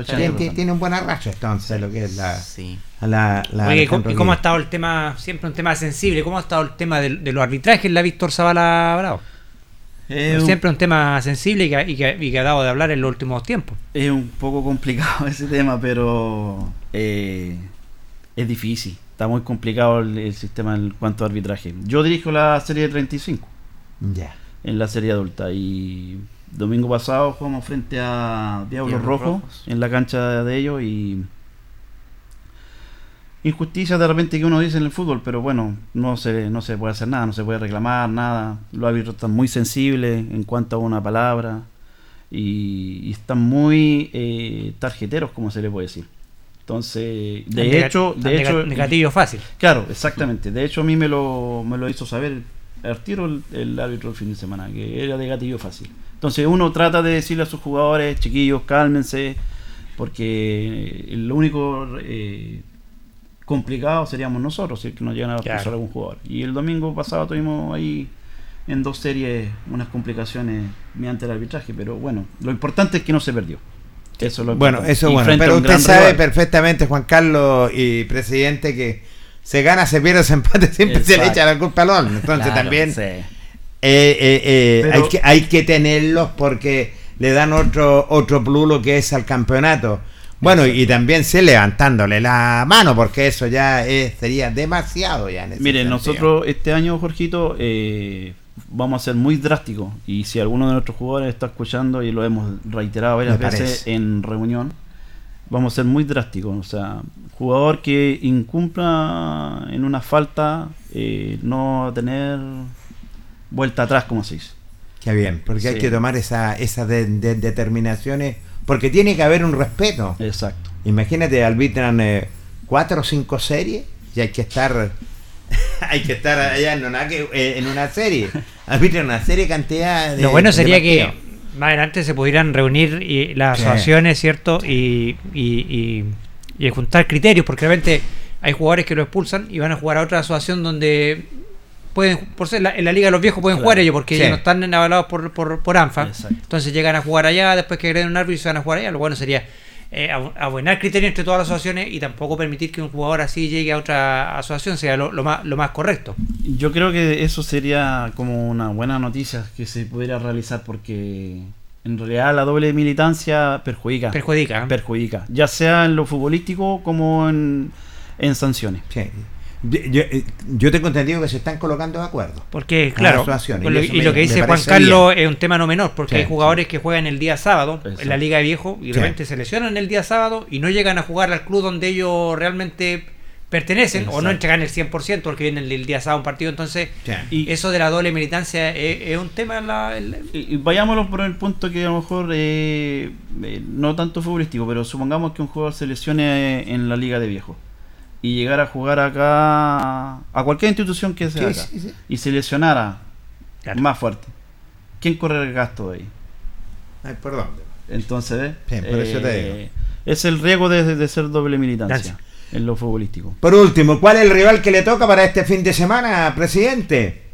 tiene, un buen arrastre entonces lo que es la... Sí. ¿cómo, ha estado el tema, siempre un tema sensible, cómo ha estado el tema de, los arbitrajes en la Víctor Zavala Bravo? siempre un tema sensible y que, ha dado de hablar en los últimos tiempos. Es un poco complicado <laughs> ese tema, pero eh, es difícil está muy complicado el, sistema en cuanto a arbitraje. Yo dirijo la serie de 35. Ya. En la serie adulta. Y domingo pasado jugamos frente a Diablos Rojo en la cancha de ellos y injusticia de repente que uno dice en el fútbol, pero bueno, no se, no se puede hacer nada, no se puede reclamar nada. Los árbitros están muy sensibles en cuanto a una palabra y, están muy eh, tarjeteros, como se le puede decir. Entonces, de hecho, de hecho, negativo fácil. Claro, exactamente. De hecho, a mí me lo, me lo hizo saber al tiro el, árbitro el fin de semana, que era de gatillo fácil. Entonces, uno trata de decirle a sus jugadores, chiquillos, cálmense, porque lo único eh, complicado seríamos nosotros si es que nos llegan a pasar algún jugador. Y el domingo pasado tuvimos ahí en dos series unas complicaciones mediante el arbitraje, pero bueno, lo importante es que no se perdió bueno, eso bueno. Pero usted sabe perfectamente, Juan Carlos y presidente, que se gana, se pierde, se empate, <laughs> siempre se le echa la culpa al hombre. Entonces también eh, eh, eh, hay, que, hay que tenerlos porque le dan otro, otro plus lo que es al campeonato. Bueno, y también sé levantándole la mano, porque eso ya sería demasiado ya. Miren, nosotros este año, Jorgito, eh, vamos a ser muy drásticos. Y si alguno de nuestros jugadores está escuchando, y lo hemos reiterado varias veces en reunión, vamos a ser muy drásticos. O sea, jugador que incumpla en una falta, eh, no tener vuelta atrás, como se dice. Qué bien, porque hay que tomar esas esa determinaciones, porque tiene que haber un respeto. Exacto. Imagínate, arbitran eh, cuatro o cinco series y hay que estar <laughs> hay que estar allá en una, eh, en una serie. <laughs> Arbitran una serie cantidad de. Lo bueno sería que más adelante se pudieran reunir y, las asociaciones, ¿cierto? Y, y, y, juntar criterios, porque realmente hay jugadores que lo expulsan y van a jugar a otra asociación donde pueden, por ser en la Liga de los Viejos pueden jugar ellos porque ellos no están avalados por, por, por ANFA. Entonces llegan a jugar allá, después que agreden un árbitro y se van a jugar allá. Lo bueno sería eh, abuenar criterios entre todas las asociaciones y tampoco permitir que un jugador así llegue a otra asociación sea lo, más, lo más correcto. Yo creo que eso sería como una buena noticia que se pudiera realizar porque en realidad la doble militancia perjudica. Perjudica. Perjudica, ya sea en lo futbolístico como en, en sanciones. Yo, tengo entendido que se están colocando de acuerdo. Porque, claro, y, lo, que dice Juan Carlos es un tema no menor, porque hay jugadores que juegan el día sábado en la Liga de Viejo y de repente se lesionan el día sábado y no llegan a jugar al club donde ellos realmente pertenecen o no entregan el 100% porque vienen el, día sábado un partido. Entonces, y eso de la doble militancia es, un tema. La, Y, vayámoslo por el punto que a lo mejor eh, eh, no tanto futbolístico, pero supongamos que un jugador se lesione en la Liga de Viejo y llegar a jugar acá a cualquier institución que sea acá y se lesionara más fuerte, ¿quién corre el gasto de ahí? Ay, perdón. Entonces, eh, es el riesgo de, ser doble militancia en lo futbolístico. Por último, ¿cuál es el rival que le toca para este fin de semana, presidente?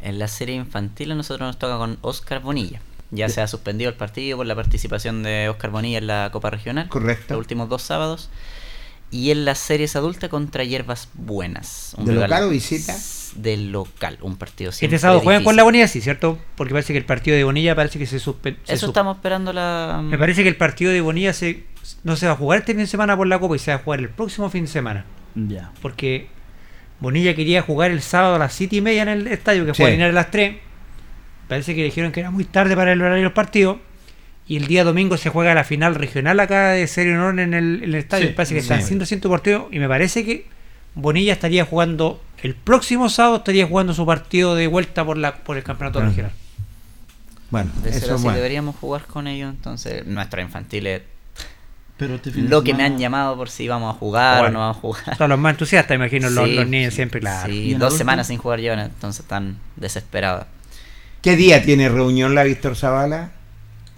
En la serie infantil a nosotros nos toca con Oscar Bonilla. Ya se ha suspendido el partido por la participación de Oscar Bonilla en la Copa Regional. Correcto. Los últimos dos sábados y en las series adultas contra Hierbas Buenas. ¿De local o visita? Del local, un partido Este sábado juegan con la Bonilla, sí, ¿cierto? Porque parece que el partido de Bonilla parece que se suspendió. Eso estamos esperando la... Me parece que el partido de Bonilla se, no se va a jugar este fin de semana por la Copa y se va a jugar el próximo fin de semana. Ya. Porque Bonilla quería jugar el sábado a las 7 y media en el estadio, que fue a a las 3. Parece que dijeron que era muy tarde para el horario del partido y el día domingo se juega la final regional acá de Serio Honor en el, estadio. me parece que está en 100% partido y me parece que Bonilla estaría jugando el próximo sábado estaría jugando su partido de vuelta por la por el campeonato regional. Bueno, eso deberíamos jugar con ellos entonces nuestros infantiles pero este lo que me han llamado por si vamos a jugar o no vamos a jugar. Son los más entusiastas, imagino, los, niños siempre, claro. Sí, dos semanas sin jugar llevan, entonces están desesperados. ¿Qué día tiene reunión la Víctor Zavala?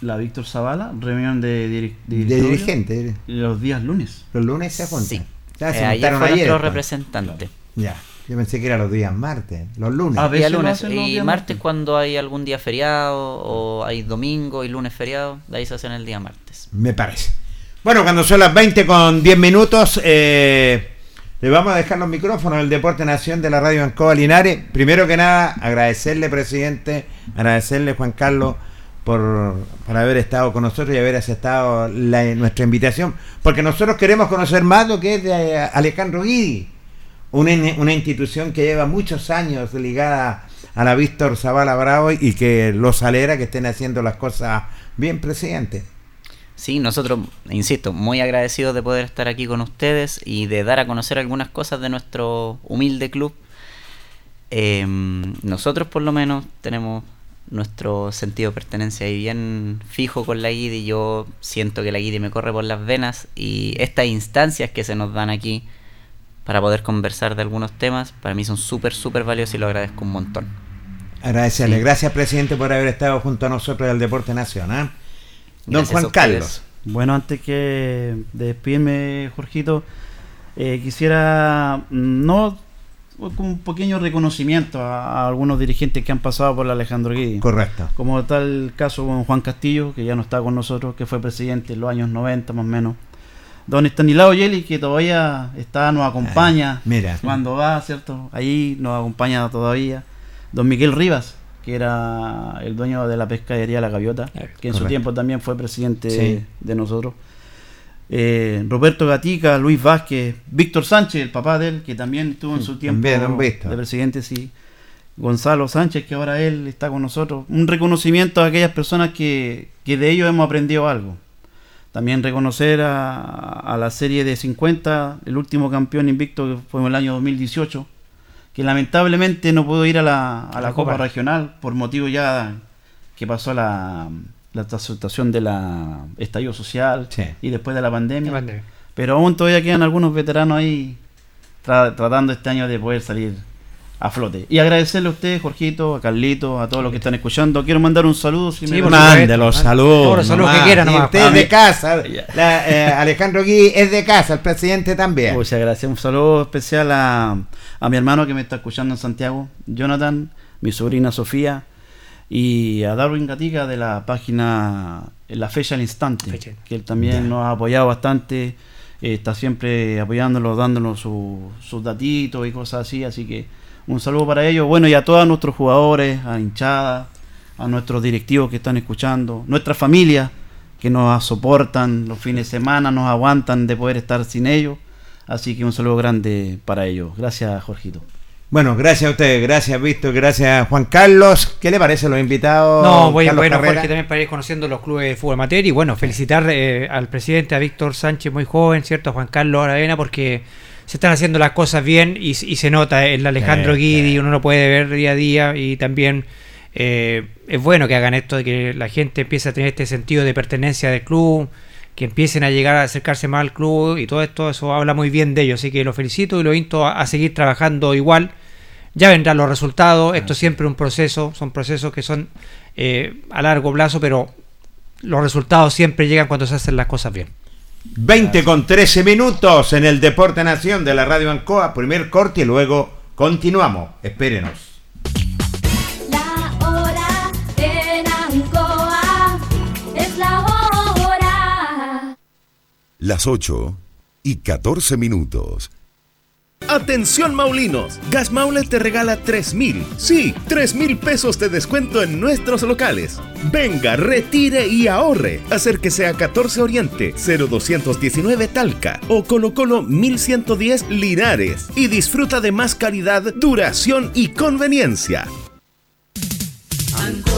La Víctor Zavala, reunión de, de, dirigentes. Los días lunes. Los lunes se juntan. Sí. Ya, se eh, ayer fue nuestro pues. representante. Ya. Yo pensé que eran los días martes, los lunes. Ah, día lunes. Y martes, cuando hay algún día feriado, o hay domingo y lunes feriado, de ahí se hacen el día martes. Me parece. Bueno, cuando son las 20 con 10 minutos, eh, le vamos a dejar los micrófonos al Deporte Nación de la Radio Ancoa Linares. Primero que nada, agradecerle, presidente, agradecerle, Juan Carlos por, haber estado con nosotros y haber aceptado nuestra invitación, porque nosotros queremos conocer más lo que es de Alejandro Guidi, una, una institución que lleva muchos años ligada a la Víctor Zavala Bravo y que los alegra que estén haciendo las cosas bien, presidente. Sí, nosotros, insisto, muy agradecidos de poder estar aquí con ustedes y de dar a conocer algunas cosas de nuestro humilde club. Em, nosotros por lo menos tenemos nuestro sentido de pertenencia ahí bien fijo con la guidi. Yo siento que la guidi me corre por las venas y estas instancias que se nos dan aquí para poder conversar de algunos temas, para mí son súper, súper valiosos y lo agradezco un montón. Agradecerle. Gracias, presidente, por haber estado junto a nosotros del Deporte Nacional. Don Juan Carlos. Bueno, antes que de despedirme, Jorgito, eh, quisiera no un pequeño reconocimiento a, algunos dirigentes que han pasado por la Alejandro Guidi. Correcto. Como tal caso con Juan Castillo, que ya no está con nosotros, que fue presidente en los años 90 más o menos. Don Estanislao Yeli, que todavía está, nos acompaña mira. cuando va, ¿cierto? Ahí nos acompaña todavía. Don Miguel Rivas, que era el dueño de la pescadería La Gaviota, que en su tiempo también fue presidente de nosotros. Eh, Roberto Gatica, Luis Vázquez, Víctor Sánchez, el papá de él, que también estuvo en su tiempo de presidente, sí. Gonzalo Sánchez, que ahora él está con nosotros. Un reconocimiento a aquellas personas que, de ellos hemos aprendido algo. También reconocer a, la serie de 50, el último campeón invicto que fue en el año 2018, que lamentablemente no pudo ir a la, a la, Copa. Regional por motivo ya que pasó la, la situación de la estallido social y después de la pandemia. Pero aún todavía quedan algunos veteranos ahí tratando este año de poder salir a flote. Y agradecerle a ustedes, Jorgito, a Carlito, a todos los que están escuchando. Quiero mandar un saludo. Si sí, mande los saludos. los saludos que quieran. usted es de casa. <laughs> Eh, Alejandro Gui es de casa, el presidente también. Muchas gracias. Un saludo especial a, a mi hermano que me está escuchando en Santiago, Jonathan, mi sobrina Sofía y a Darwin Gatica de la página La Fecha al Instante, que él también nos ha apoyado bastante. Eh, está siempre apoyándonos, dándonos sus datitos y cosas así, así que un saludo para ellos. Bueno, y a todos nuestros jugadores, a hinchada, a nuestros directivos que están escuchando, nuestras familias que nos soportan los fines de semana, nos aguantan de poder estar sin ellos. Así que un saludo grande para ellos. Gracias, Jorgito. Bueno, gracias a ustedes, gracias Víctor, gracias Juan Carlos. ¿Qué le parece los invitados? No, voy, bueno, Jorge, también para ir conociendo los clubes de fútbol amateur y bueno, felicitar eh, al presidente, a Víctor Sánchez, muy joven, ¿cierto? A Juan Carlos Aravena, porque se están haciendo las cosas bien y, se nota el Alejandro Guidi, uno lo puede ver día a día y también eh, es bueno que hagan esto de que la gente empiece a tener este sentido de pertenencia del club, que empiecen a llegar a acercarse más al club y todo esto, eso habla muy bien de ellos, así que lo felicito y lo invito a, seguir trabajando igual. Ya vendrán los resultados, esto es siempre un proceso, son procesos que son eh, a largo plazo, pero los resultados siempre llegan cuando se hacen las cosas bien. 20 con 13 minutos en el Deporte Nación de la Radio Ancoa. Primer corte y luego continuamos. Espérenos. Las 8 y 14 minutos. Atención Maulinos, Gas Maule te regala 3 mil, sí, 3 mil pesos de descuento en nuestros locales. Venga, retire y ahorre. Acérquese a 14 Oriente, 0219 Talca o Colo Colo 1110 Linares y disfruta de más calidad, duración y conveniencia. Ancoa.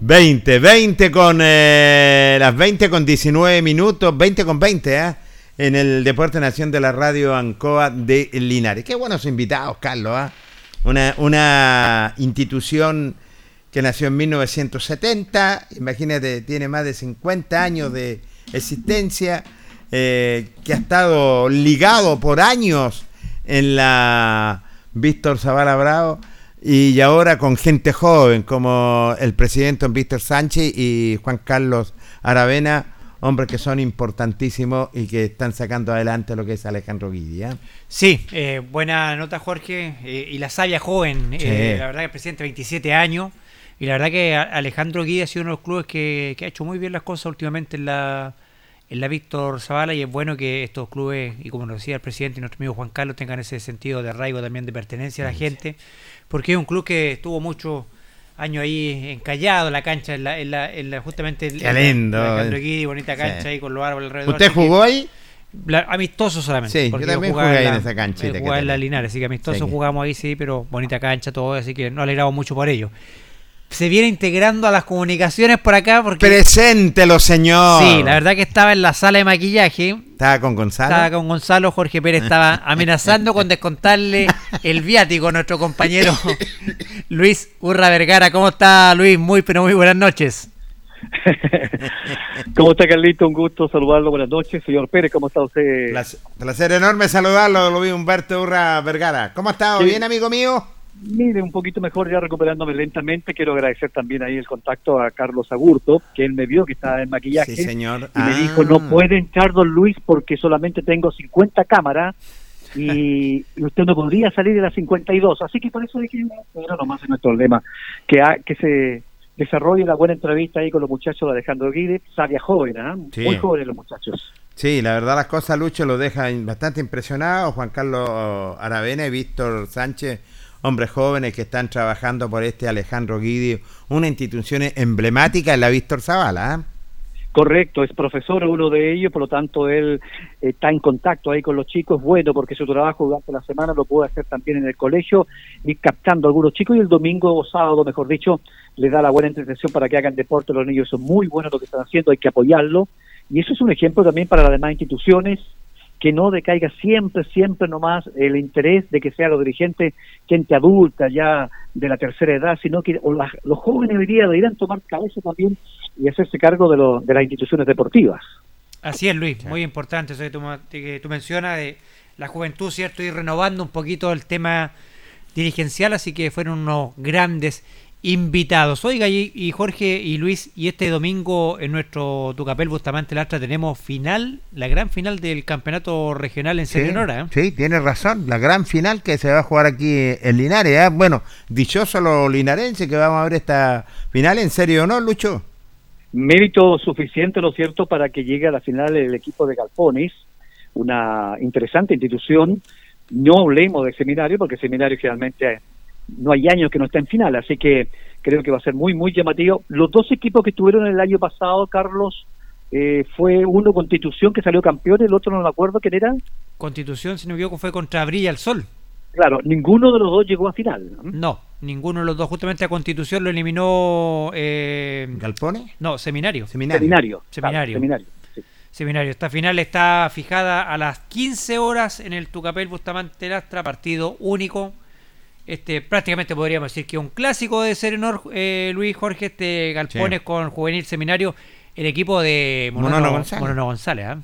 20, 20 con eh, las 20 con 19 minutos, 20 con 20, ¿eh? En el Deporte Nación de la Radio Ancoa de Linares. Qué buenos invitados, Carlos, ¿ah? Una, una institución que nació en 1970, imagínate, tiene más de 50 años de existencia, eh, que ha estado ligado por años en la Víctor Zavala Bravo y ahora con gente joven como el presidente Víctor Sánchez y Juan Carlos Aravena, hombres que son importantísimos y que están sacando adelante lo que es Alejandro Guidia. Sí, eh, buena nota Jorge eh, y la sabia joven, eh, la verdad que el presidente 27 años y la verdad que Alejandro Guidia ha sido uno de los clubes que, que ha hecho muy bien las cosas últimamente en la en la Víctor Zavala y es bueno que estos clubes, y como nos decía el presidente y nuestro amigo Juan Carlos, tengan ese sentido de arraigo también de pertenencia a la gente porque es un club que estuvo muchos años ahí encallado la cancha, en la, en la, en la justamente Qué lindo. La, bonita cancha ahí con los árboles alrededor. ¿Usted jugó ahí? amistoso solamente. Sí, porque yo también jugué ahí en esa cancha. Jugaba en la Linares, así que amistoso jugamos ahí, sí, pero bonita cancha, todo, así que nos alegramos mucho por ello se viene integrando a las comunicaciones por acá porque... Preséntelo, señor. Sí, la verdad que estaba en la sala de maquillaje. Estaba con Gonzalo. Estaba con Gonzalo, Jorge Pérez estaba <laughs> amenazando con descontarle el viático a nuestro compañero <laughs> Luis Urra Vergara. ¿Cómo está Luis? Muy, pero muy buenas noches. <laughs> ¿Cómo está Carlito? Un gusto saludarlo. Buenas noches. Señor Pérez, ¿cómo está usted? Placer, placer enorme saludarlo, lo vi Humberto Urra Vergara. ¿Cómo ha estado? Sí. ¿Bien, amigo mío? Mire, un poquito mejor ya recuperándome lentamente. Quiero agradecer también ahí el contacto a Carlos Agurto, que él me vio que estaba en maquillaje. Sí, señor. Y me Ah. dijo, no puede entrar don Luis porque solamente tengo 50 cámaras y, y usted no podría salir de las 52. Así que por eso dije, bueno, nomás es nuestro lema, que, ha- que se desarrolle la buena entrevista ahí con los muchachos de Alejandro Guide, sabia joven. Sí. muy jóvenes los muchachos. Sí, la verdad las cosas, Lucho, lo deja bastante impresionado. Juan Carlos Aravena y Víctor Sánchez, hombres jóvenes que están trabajando por este Alejandro Guidi, una institución emblemática en la Víctor Zavala. ¿ah? Correcto, es profesor uno de ellos, por lo tanto él eh, está en contacto ahí con los chicos, bueno, porque su trabajo durante la semana lo puede hacer también en el colegio, ir captando a algunos chicos y el domingo o sábado, mejor dicho, le da la buena entretención para que hagan deporte, los niños son muy buenos lo que están haciendo, hay que apoyarlo, y eso es un ejemplo también para las demás instituciones, que no decaiga siempre, siempre nomás el interés de que sea los dirigentes gente adulta ya de la tercera edad, sino que o las- los jóvenes hoy día deberían tomar cabeza también y hacerse cargo de, lo- de las instituciones deportivas. Así es, Luis, muy importante eso que tú, ma- que tú mencionas de la juventud, ¿cierto? Ir renovando un poquito el tema dirigencial, así que fueron unos grandes invitados. Oiga, y, y Jorge y Luis, y este domingo en nuestro Tucapel Bustamante Lastra tenemos final, la gran final del campeonato regional en Serie Honora, ¿eh? sí, tienes razón. La gran final que se va a jugar aquí en Linares. ¿ah? Bueno, dichoso los linarenses que vamos a ver esta final en serio, ¿o no, Lucho? Mérito suficiente, ¿no es cierto?, para que llegue a la final el equipo de Galpones, una interesante institución. No hablemos de seminario, porque seminario generalmente no hay años que no está en final, así que creo que va a ser muy, muy llamativo. Los dos equipos que estuvieron el año pasado, Carlos, eh, fue uno Constitución que salió campeón, el otro no me acuerdo quién era. Constitución, si no me equivoco, fue contra Brilla el Sol. Claro, ninguno de los dos llegó a final. ¿no? No, ninguno de los dos. Justamente a Constitución lo eliminó. Eh, ¿Galpone? no, Seminario. Seminario. Seminario. claro, Seminario. seminario. Seminario. Esta final está fijada a las 15 horas en el Tucapel Bustamante Lastra, partido único. Este, prácticamente podríamos decir que un clásico de Serenor, eh, Luis Jorge, este Galpones Sí. con Juvenil Seminario, el equipo de Monono, Monono González. Monono González, ¿ah?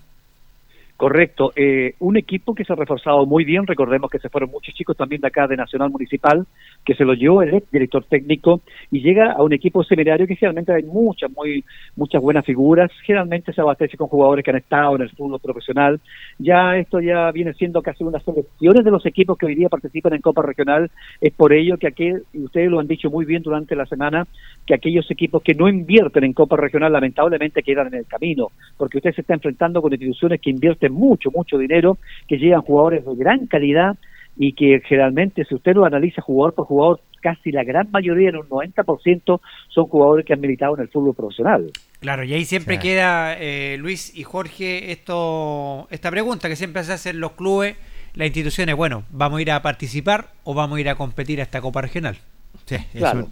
Correcto, eh, un equipo que se ha reforzado muy bien, recordemos que se fueron muchos chicos también de acá de Nacional Municipal, que se lo llevó el ex director técnico y llega a un equipo seminario que generalmente hay muchas, muy, muchas buenas figuras, generalmente se abastece con jugadores que han estado en el fútbol profesional, ya esto ya viene siendo casi unas selecciones de los equipos que hoy día participan en Copa Regional, es por ello que aquel, y ustedes lo han dicho muy bien durante la semana, que aquellos equipos que no invierten en Copa Regional lamentablemente quedan en el camino, porque usted se está enfrentando con instituciones que invierten mucho, mucho dinero, que llegan jugadores de gran calidad y que generalmente, si usted lo analiza jugador por jugador, casi la gran mayoría, en un 90%, son jugadores que han militado en el fútbol profesional. Claro, y ahí siempre Sí. queda, eh, Luis y Jorge, esto, esta pregunta que siempre se hacen los clubes, las instituciones, bueno, ¿vamos a ir a participar o vamos a ir a competir a esta Copa Regional? Sí, es Claro.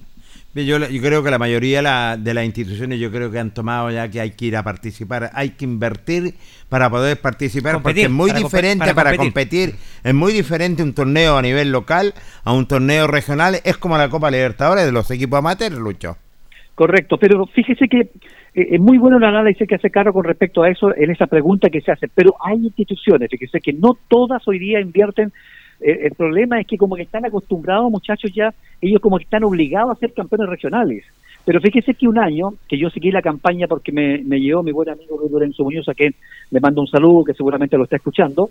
Yo, yo creo que la mayoría la- de las instituciones yo creo que han tomado ya que hay que ir a participar, hay que invertir para poder participar Competir, porque es muy para diferente para para, competir. competir. es muy diferente un torneo a nivel local a un torneo regional, es como la Copa Libertadores de los equipos amateurs, Lucho. Correcto, pero fíjese que eh, es muy bueno el análisis que hace Carlos con respecto a eso, en esa pregunta que se hace, pero hay instituciones, fíjese que no todas hoy día invierten, eh, el problema es que como que están acostumbrados muchachos ya, ellos como que están obligados a ser campeones regionales, pero fíjese que un año, que yo seguí la campaña porque me, me llevó mi buen amigo Luis Lorenzo Muñoz, a quien le mando un saludo, que seguramente lo está escuchando,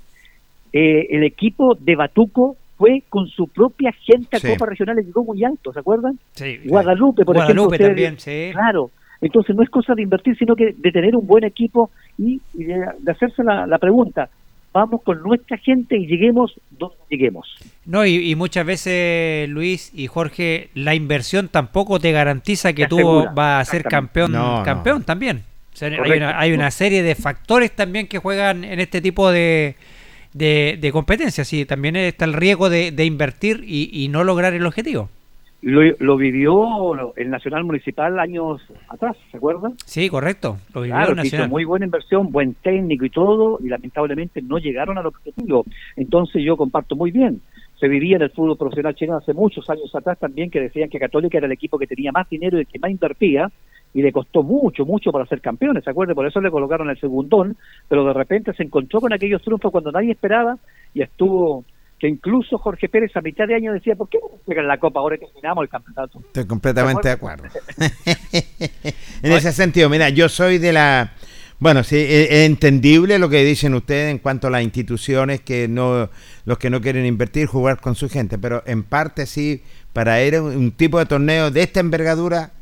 eh, el equipo de Batuco fue con su propia gente a Sí. Copa Regional y llegó muy alto, ¿se acuerdan? Sí. Guadalupe, por Guadalupe ejemplo. ustedes- también, sí. Claro. Entonces no es cosa de invertir, sino que de tener un buen equipo y, y de, de hacerse la, la pregunta, vamos con nuestra gente y lleguemos donde lleguemos. No, y, y muchas veces, Luis y Jorge, la inversión tampoco te garantiza que Te tú vas a ser campeón, No, no. campeón también. O sea, hay, una, hay una serie de factores también que juegan en este tipo de, de, de competencias. Y también está el riesgo de, de invertir y, y no lograr el objetivo. Lo, lo vivió el Nacional Municipal años atrás, ¿se acuerdan? Sí, correcto. Lo vivió Claro, el que hizo Nacional. muy buena inversión, buen técnico y todo, y lamentablemente no llegaron al objetivo. Entonces yo comparto muy bien. Se vivía en el fútbol profesional chileno hace muchos años atrás también que decían que Católica era el equipo que tenía más dinero y el que más invertía, y le costó mucho, mucho para ser campeones, ¿se acuerdan? Por eso le colocaron el segundón, pero de repente se encontró con aquellos triunfos cuando nadie esperaba y estuvo que incluso Jorge Pérez a mitad de año decía, ¿por qué no juegan la Copa ahora que terminamos el campeonato? Estoy completamente de acuerdo. <laughs> en ese sentido, mira, yo soy de la... Bueno, sí, es entendible lo que dicen ustedes en cuanto a las instituciones que no, los que no quieren invertir, jugar con su gente, pero en parte sí, para ir a un tipo de torneo de esta envergadura,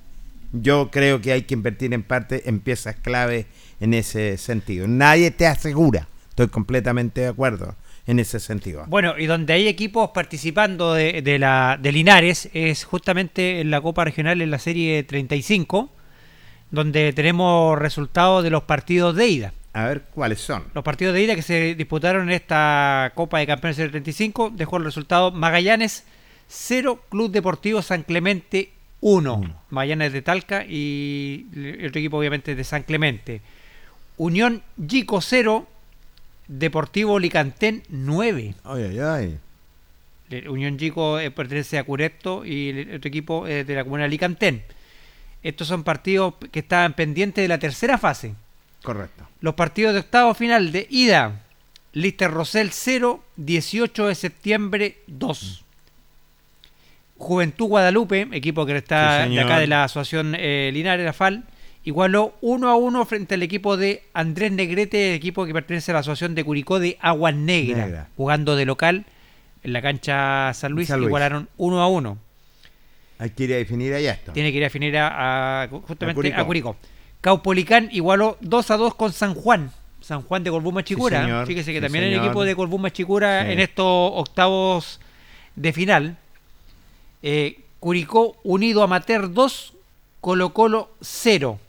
yo creo que hay que invertir en parte en piezas clave en ese sentido. Nadie te asegura, estoy completamente de acuerdo en ese sentido. Bueno, y donde hay equipos participando de, de la de Linares es justamente en la Copa Regional en la serie 35, donde tenemos resultados de los partidos de ida. A ver cuáles son. Los partidos de ida que se disputaron en esta Copa de Campeones serie 35 dejó el resultado Magallanes 0, Club Deportivo San Clemente 1. Magallanes de Talca y el otro equipo obviamente de San Clemente. Unión Gico 0, Deportivo Licantén 9. Ay, ay, ay. El Unión Chico eh, pertenece a Cureto y el otro equipo es de la comuna de Licantén. Estos son partidos que estaban pendientes de la tercera fase. Correcto. Los partidos de octavo final de ida. Lister Rosell 0, 18 de septiembre 2. Juventud Guadalupe, equipo que está Sí, de acá de la Asociación eh, Linares, la FAL, igualó 1 a 1 frente al equipo de Andrés Negrete, equipo que pertenece a la Asociación de Curicó de Agua Negra, Negra. jugando de local en la cancha San Luis, San Luis. igualaron 1 a 1. Hay que ir a definir allá esto. Tiene que ir a definir a, a- justamente A a Curicó. Curicó. Caupolicán igualó 2 a 2 con San Juan. San Juan de Colbún Machicura. señor. Fíjese que Sí, también señor. equipo de Colbún Machicura Sí. en estos octavos de final. Eh, Curicó Unido Amateur 2, Colo Colo 0.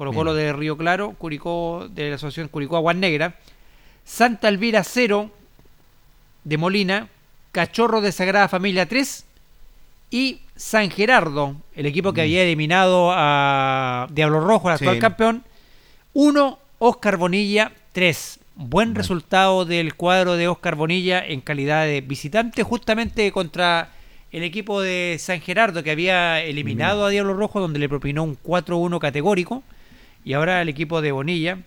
Colo Colo de Río Claro, Curicó de la Asociación Curicó Aguas Negra. Santa Elvira 0 de Molina. Cachorro de Sagrada Familia 3. Y San Gerardo, el equipo que había eliminado a Diablo Rojo, el actual Sí. campeón. 1, Oscar Bonilla 3. Buen resultado del cuadro de Oscar Bonilla en calidad de visitante, justamente contra el equipo de San Gerardo que había eliminado a Diablo Rojo, donde le propinó un 4-1 categórico. Y ahora el equipo de Bonilla,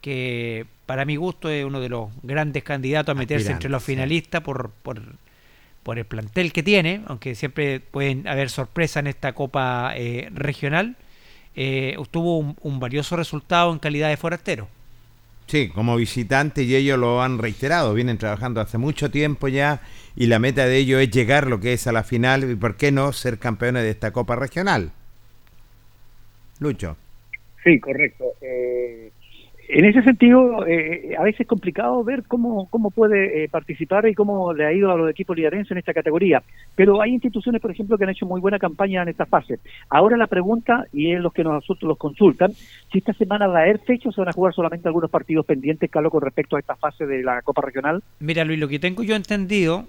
que para mi gusto es uno de los grandes candidatos a meterse Aspirante, entre los sí. finalistas por, por, por el plantel que tiene, aunque siempre pueden haber sorpresas en esta Copa eh, regional. eh, obtuvo un, un valioso resultado en calidad de forastero. Sí, como visitante y ellos lo han reiterado, vienen trabajando hace mucho tiempo ya y la meta de ellos es llegar lo que es a la final y por qué no ser campeones de esta Copa Regional. Lucho. Sí, correcto. Eh, en ese sentido, eh, a veces es complicado ver cómo, cómo puede eh, participar y cómo le ha ido a los equipos liderenses en esta categoría. Pero hay instituciones, por ejemplo, que han hecho muy buena campaña en esta fase. Ahora la pregunta, y es los que nosotros los consultan, si esta semana va a haber fecha o se van a jugar solamente algunos partidos pendientes, Carlos, con respecto a esta fase de la Copa Regional. Mira, Luis, lo que tengo yo entendido,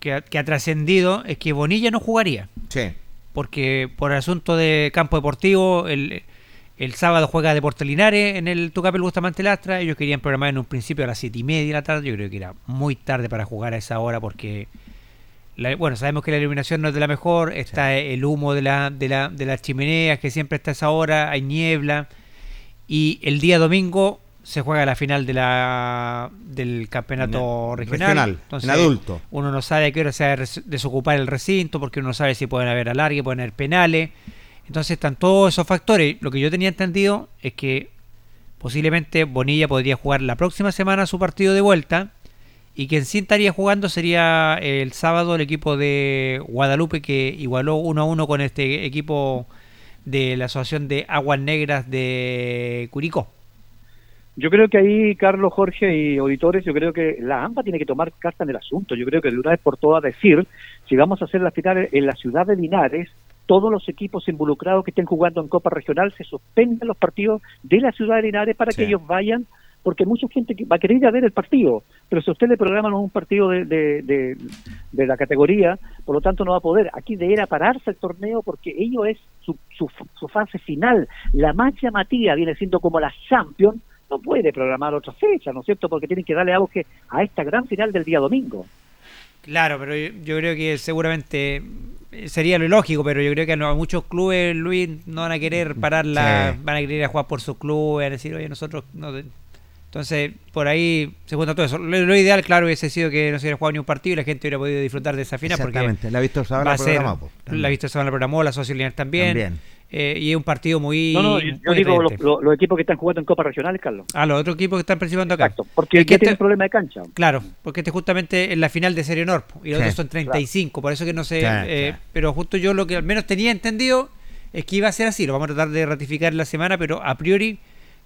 que ha, que ha trascendido, es que Bonilla no jugaría. Sí. Porque por asunto de campo deportivo, el, el sábado juega Deportes Linares en el Tucapel Bustamante Lastra. Ellos querían programar en un principio a las siete y media de la tarde. Yo creo que era muy tarde para jugar a esa hora porque, la- bueno, sabemos que la iluminación no es de la mejor. Está el humo de, la, de, la, de las chimeneas que siempre está a esa hora. Hay niebla. Y el día domingo se juega la final de la del campeonato regional. regional, Entonces, en adulto. Uno no sabe a qué hora se va a desocupar el recinto, porque uno no sabe si pueden haber alargue, pueden haber penales. Entonces están todos esos factores. Lo que yo tenía entendido es que posiblemente Bonilla podría jugar la próxima semana su partido de vuelta. Y quien sí estaría jugando sería el sábado el equipo de Guadalupe que igualó 1 a 1 con este equipo de la Asociación de Aguas Negras de Curicó. Yo creo que ahí, Carlos, Jorge y auditores, yo creo que la AMPA tiene que tomar carta en el asunto. Yo creo que de una vez por todas decir, si vamos a hacer las finales en la ciudad de Linares, todos los equipos involucrados que estén jugando en Copa Regional se suspenden los partidos de la ciudad de Linares para Sí. que ellos vayan, porque mucha gente va a querer ir a ver el partido, pero si usted le programan un partido de, de, de- de la categoría, por lo tanto no va a poder. Aquí deberá pararse el torneo porque ello es su, su, su fase final. La más llamativa viene siendo como la Champions, no puede programar otra fecha, ¿no es cierto? Porque tienen que darle auge a esta gran final del día domingo. Claro, pero yo, yo creo que seguramente sería lo lógico, pero yo creo que a muchos clubes, Luis, no van a querer parar la, Sí. van a querer ir a jugar por sus clubes, van a decir, oye, nosotros no te-". Entonces, por ahí se junta todo eso. Lo, lo ideal, claro, hubiese sido que no se hubiera jugado ni un partido y la gente hubiera podido disfrutar de esa final porque Exactamente, la Víctor Zavala programó, po. la Víctor Zavala programó, la Social también, También. Eh, y es un partido muy No, no, yo, digo los, atrayente. los- los equipos que están jugando en Copas Regionales, Carlos. a los otros equipos que están participando acá. Exacto, porque Es que ya tienen este- problema de cancha. Claro, porque este justamente en la final de Serie Norte y los Sí, otros son 35, por eso que no sé, Claro, eh, claro. pero justo yo lo que al menos tenía entendido es que iba a ser así, lo vamos a tratar de ratificar en la semana, pero a priori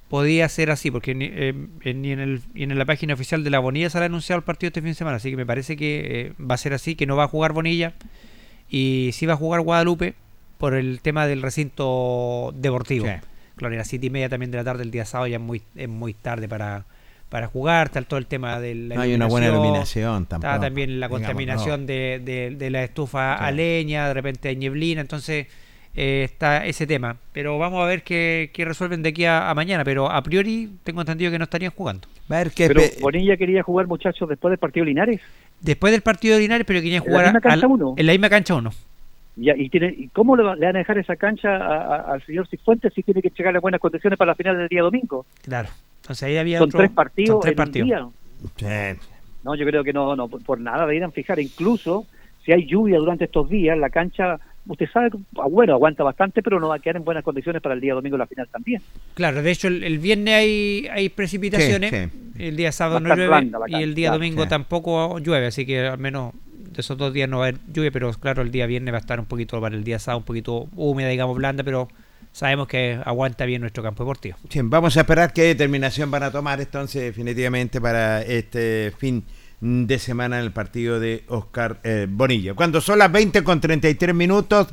podía ser así, porque ni, eh, en- ni en, el, ni en la página oficial de la Bonilla se ha anunciado el partido este fin de semana, así que me parece que eh, va a ser así, que no va a jugar Bonilla y sí va a jugar Guadalupe por el tema del recinto deportivo. Claro, a las siete y media también de la tarde el día sábado ya es muy, es muy tarde para, para jugar, tal todo el tema de la no hay una buena iluminación tampoco. Está también la contaminación de, de, la estufa sí. a leña, de repente hay nieblina, entonces eh, está ese tema. Pero vamos a ver qué, qué resuelven de aquí a, mañana, pero a priori tengo entendido que no estarían jugando. A ver qué pero Bonilla quería jugar muchachos después del partido de Linares. Después del partido de Linares, pero querían jugar en la misma cancha 1. En la misma cancha 1. Y, y, tiene, y cómo le, van a dejar esa cancha a, al señor Cifuentes si tiene que llegar a buenas condiciones para la final del día domingo? Claro. Entonces ahí había son tres partidos tres No, yo creo que no, no por nada deberían fijar. Incluso si hay lluvia durante estos días, la cancha usted sabe, ah, bueno, aguanta bastante, pero no va a quedar en buenas condiciones para el día domingo la final también. Claro, de hecho el, viernes hay, hay precipitaciones, el día sábado no llueve y el día domingo tampoco llueve, así que al menos de esos dos días no va a haber lluvia, pero claro, el día viernes va a estar un poquito, para el día sábado un poquito húmeda, digamos, blanda, pero sabemos que aguanta bien nuestro campo deportivo. Vamos a esperar qué determinación van a tomar entonces definitivamente para este fin de semana en el partido de Oscar eh, Bonilla. Cuando son las 20 con 33 minutos,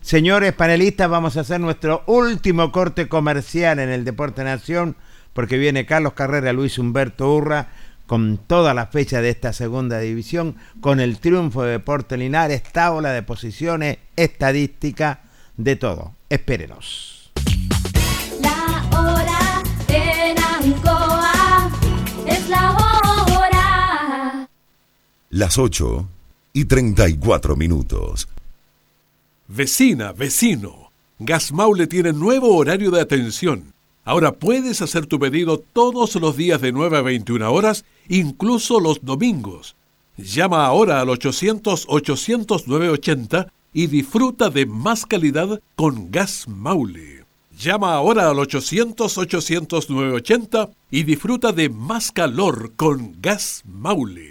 señores panelistas, vamos a hacer nuestro último corte comercial en el Deporte Nación, porque viene Carlos Carrera, Luis Humberto Urra, con toda la fecha de esta segunda división, con el triunfo de Deporte Linares, tabla de posiciones, estadística, de todo. Espérenos. La hora en Ancoa es la hora. Las 8 y 34 minutos. Vecina, vecino, Gas Maule tiene nuevo horario de atención. Ahora puedes hacer tu pedido todos los días de 9 a 21 horas, incluso los domingos. Llama ahora al 800-800-980 y disfruta de más calidad con Gas Maule. Llama ahora al 800-800-980 y disfruta de más calor con Gas Maule.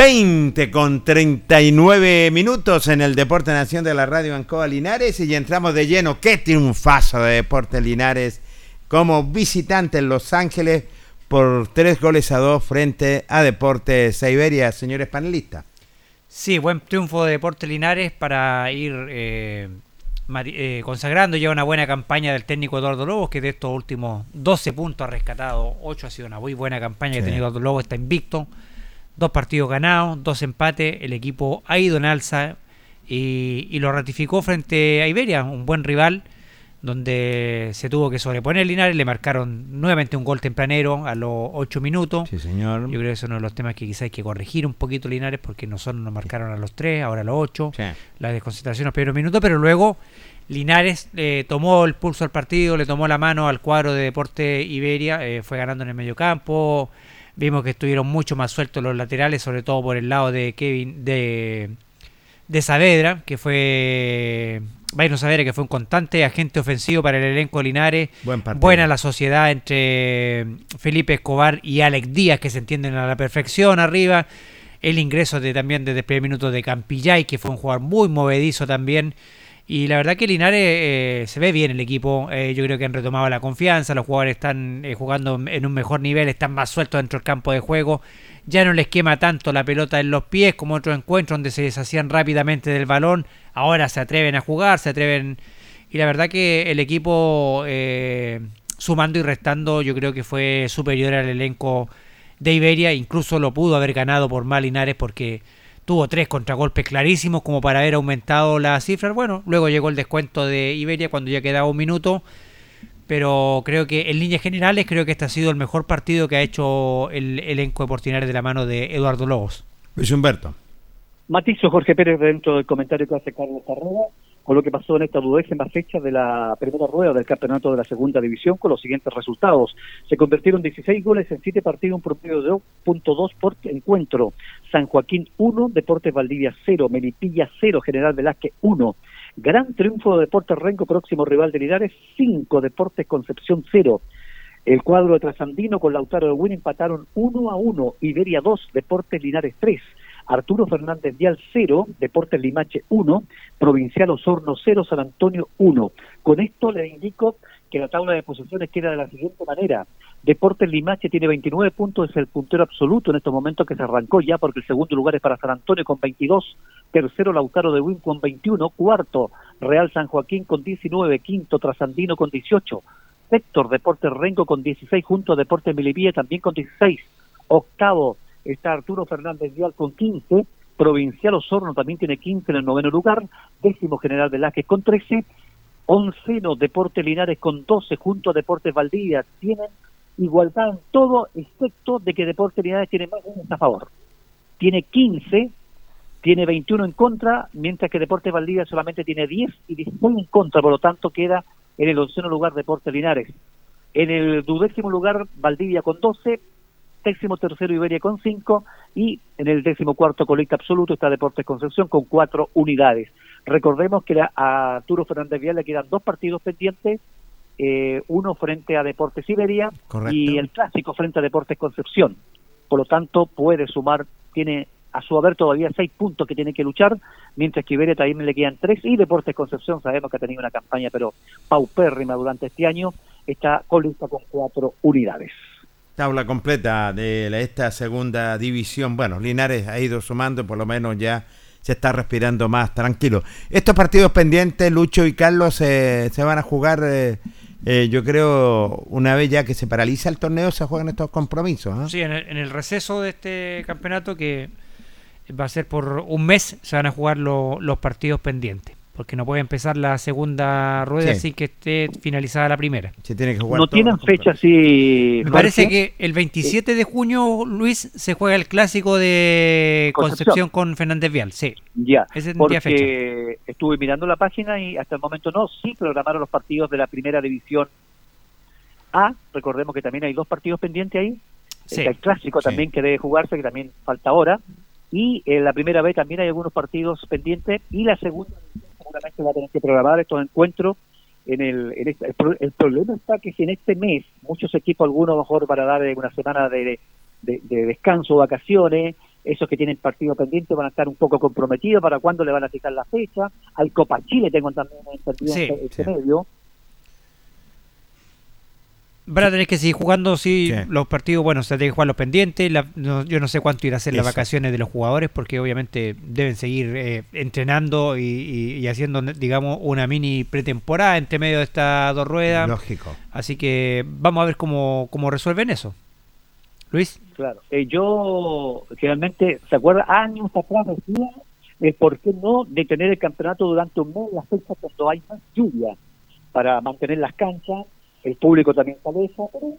20 con 39 minutos en el Deporte Nación de la Radio Ancoa Linares y ya entramos de lleno. ¡Qué triunfazo de Deporte Linares! Como visitante en Los Ángeles por tres goles a dos frente a Deportes Iberia, señores panelistas. Sí, buen triunfo de Deporte Linares para ir eh, eh, consagrando ya una buena campaña del técnico Eduardo Lobos, que de estos últimos 12 puntos ha rescatado 8, ha sido una muy buena campaña que ha tenido Eduardo Lobos, está invicto dos partidos ganados, dos empates, el equipo ha ido en alza y, lo ratificó frente a Iberia, un buen rival donde se tuvo que sobreponer Linares, le marcaron nuevamente un gol tempranero a los 8 minutos. Sí, señor. Yo creo que eso es uno de los temas que quizás hay que corregir un poquito Linares porque nosotros nos marcaron a los 3, ahora a los 8, la desconcentración a los primeros minutos, pero luego Linares eh, tomó el pulso al partido, le tomó la mano al cuadro de Deporte Iberia, eh, fue ganando en el medio campo, Vimos que estuvieron mucho más sueltos los laterales, sobre todo por el lado de Kevin, de, de Saavedra, que fue Vayan a saber que fue un constante agente ofensivo para el elenco Linares. Buena la sociedad entre Felipe Escobar y Alex Díaz, que se entienden a la perfección arriba. El ingreso de, también desde el primer minuto de Campillay, que fue un jugador muy movedizo también. Y la verdad que Linares eh, se ve bien el equipo. Eh, yo creo que han retomado la confianza. Los jugadores están eh, jugando en un mejor nivel, están más sueltos dentro del campo de juego. Ya no les quema tanto la pelota en los pies como otros encuentros donde se deshacían rápidamente del balón. Ahora se atreven a jugar, se atreven. Y la verdad que el equipo, sumando y restando, yo creo que fue superior al elenco de Iberia. Incluso lo pudo haber ganado por mal Linares porque tuvo tres contragolpes clarísimos como para haber aumentado las cifras. Bueno, luego llegó el descuento de Iberia cuando ya quedaba un minuto. Pero creo que en líneas generales creo que este ha sido el mejor partido que ha hecho el elenco de Portinares de la mano de Eduardo Lobos. Luis Humberto. Matizo Jorge Pérez dentro del comentario que hace Carlos Carrera con lo que pasó en esta duodécima fecha de la primera rueda del campeonato de la segunda división con los siguientes resultados. Se convirtieron 16 goles en 7 partidos, un promedio de 2.2 por encuentro. San Joaquín 1, Deportes Valdivia 0, Melipilla 0, General Velázquez 1. Gran triunfo de Deportes Renco, próximo rival de Linares 5, Deportes Concepción 0. El cuadro de Trasandino con Lautaro de Win empataron 1 a 1, Iberia 2, Deportes Linares 3. Arturo Fernández Vial 0, Deportes Limache 1, Provincial Osorno 0, San Antonio 1. Con esto le indico que la tabla de posiciones queda de la siguiente manera. Deportes Limache tiene 29 puntos, es el puntero absoluto en estos momentos que se arrancó ya porque el segundo lugar es para San Antonio con 22, tercero Lautaro de Win con 21, cuarto Real San Joaquín con 19, quinto Trasandino con 18, Héctor Deportes Rengo con 16 junto a Deportes Milipilla también con 16, octavo está Arturo Fernández Vial con 15, Provincial Osorno también tiene 15 en el noveno lugar, décimo General Velázquez con 13, onceno Deportes Linares con 12 junto a Deportes Valdivia, tienen igualdad en todo excepto de que Deportes Linares tiene más uno a favor. Tiene 15, tiene 21 en contra, mientras que Deportes Valdivia solamente tiene 10 y 16 en contra, por lo tanto queda en el onceno lugar Deportes Linares. En el duodécimo lugar Valdivia con 12, décimo tercero Iberia con cinco y en el décimo cuarto colecta absoluto está Deportes Concepción con cuatro unidades. Recordemos que a Arturo Fernández Vial le quedan dos partidos pendientes, eh, uno frente a Deportes Iberia y el clásico frente a Deportes Concepción. Por lo tanto, puede sumar, tiene a su haber todavía seis puntos que tiene que luchar, mientras que Iberia también le quedan tres y Deportes Concepción sabemos que ha tenido una campaña pero paupérrima durante este año, está colista con cuatro unidades tabla completa de esta segunda división. Bueno, Linares ha ido sumando, por lo menos ya se está respirando más tranquilo. Estos partidos pendientes, Lucho y Carlos, eh, se van a jugar, eh, eh, yo creo, una vez ya que se paraliza el torneo, se juegan estos compromisos. Sí, en el, receso de este campeonato, que va a ser por un mes, se van a jugar los partidos pendientes porque no puede empezar la segunda rueda sin que esté finalizada la primera. Se tiene que jugar no tienen fecha así. Me parece que el 27 de junio, Luis, se juega el clásico de Concepción, con Fernández Vial, sí. Ya, Ese porque fecha. estuve mirando la página y hasta el momento no, sí programaron los partidos de la primera división A, recordemos que también hay dos partidos pendientes ahí, el clásico también que debe jugarse, que también falta ahora, y en la primera vez también hay algunos partidos pendientes, y la segunda seguramente va a tener que programar estos encuentros. En el, este, el, problema está que si en este mes muchos equipos, algunos mejor para dar una semana de, de, descanso, vacaciones, esos que tienen partido pendiente van a estar un poco comprometidos para cuándo le van a fijar la fecha. Al Copa Chile tengo también entendido sí, este medio. Van a tener que seguir jugando, sí, los partidos, bueno, se tienen que jugar los pendientes. yo no sé cuánto irá a ser las vacaciones de los jugadores, porque obviamente deben seguir eh, entrenando y, haciendo, digamos, una mini pretemporada entre medio de estas dos ruedas. Lógico. Así que vamos a ver cómo, cómo resuelven eso. Luis. Claro, eh, yo realmente, ¿se acuerda? Años atrás decía, eh, ¿por qué no detener el campeonato durante un mes, las fechas cuando hay más lluvia, para mantener las canchas? El público también sabe eso, pero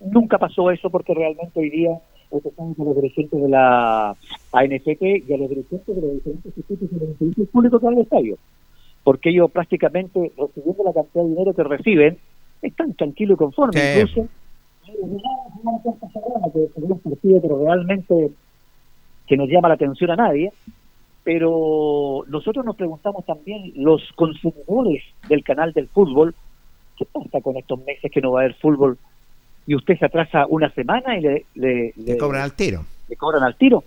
nunca pasó eso porque realmente hoy día estamos a los dirigentes de la ANFP y a los dirigentes de los diferentes institutos y los institutos públicos que van al estadio. Porque ellos prácticamente, recibiendo la cantidad de dinero que reciben, están tranquilos y conformes. Incluso, que pero realmente que nos llama la atención a nadie, pero nosotros nos preguntamos también, los consumidores del canal del fútbol, ¿qué pasa con estos meses que no va a haber fútbol? Y usted se atrasa una semana y le, le, le cobran al tiro. Le cobran al tiro.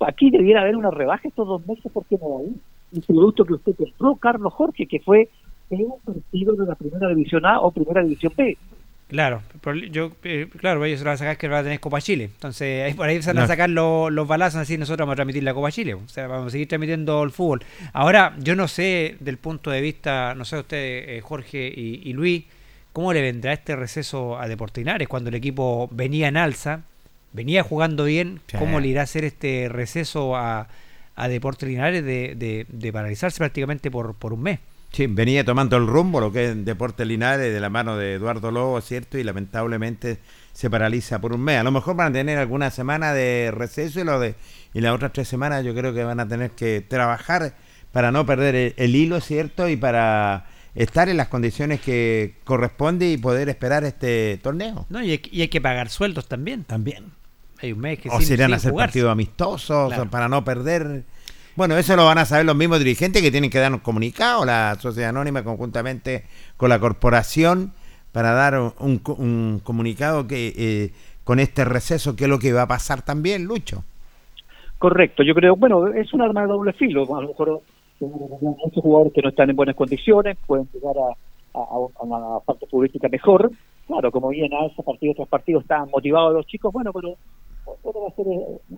Aquí debiera haber una rebaja estos dos meses porque no hay. El producto que usted compró, Carlos Jorge, que fue un partido de la primera división A o primera división B. Claro, yo, eh, claro, ellos se van a sacar que va a tener Copa Chile. Entonces, ahí, por ahí se van a sacar los, los balazos así nosotros vamos a transmitir la Copa Chile. O sea, vamos a seguir transmitiendo el fútbol. Ahora, yo no sé, del punto de vista, no sé usted, eh, Jorge y, Luis, cómo le vendrá este receso a Deportinares cuando el equipo venía en alza, venía jugando bien, cómo le irá a hacer este receso a, a Deportes de, de paralizarse prácticamente por, por un mes. Sí, venía tomando el rumbo, lo que es Deportes Linares, de la mano de Eduardo Lobo, ¿cierto? Y lamentablemente se paraliza por un mes. A lo mejor van a tener alguna semana de receso y, lo de, y las otras tres semanas yo creo que van a tener que trabajar para no perder el, hilo, ¿cierto? Y para estar en las condiciones que corresponde y poder esperar este torneo. No, y hay, que pagar sueldos también. También. Hay un mes que O se irán a hacer partidos amistosos para no perder bueno, eso lo van a saber los mismos dirigentes que tienen que dar un comunicado, la sociedad anónima conjuntamente con la corporación, para dar un, comunicado que eh, con este receso, ¿qué es lo que va a pasar también, Lucho? Correcto, yo creo, bueno, es un arma de doble filo, a lo mejor muchos jugadores que no están en buenas condiciones pueden llegar a, a, una parte futbolística mejor, claro, como bien alza partido tras partido están motivados los chicos, bueno, pero puede ser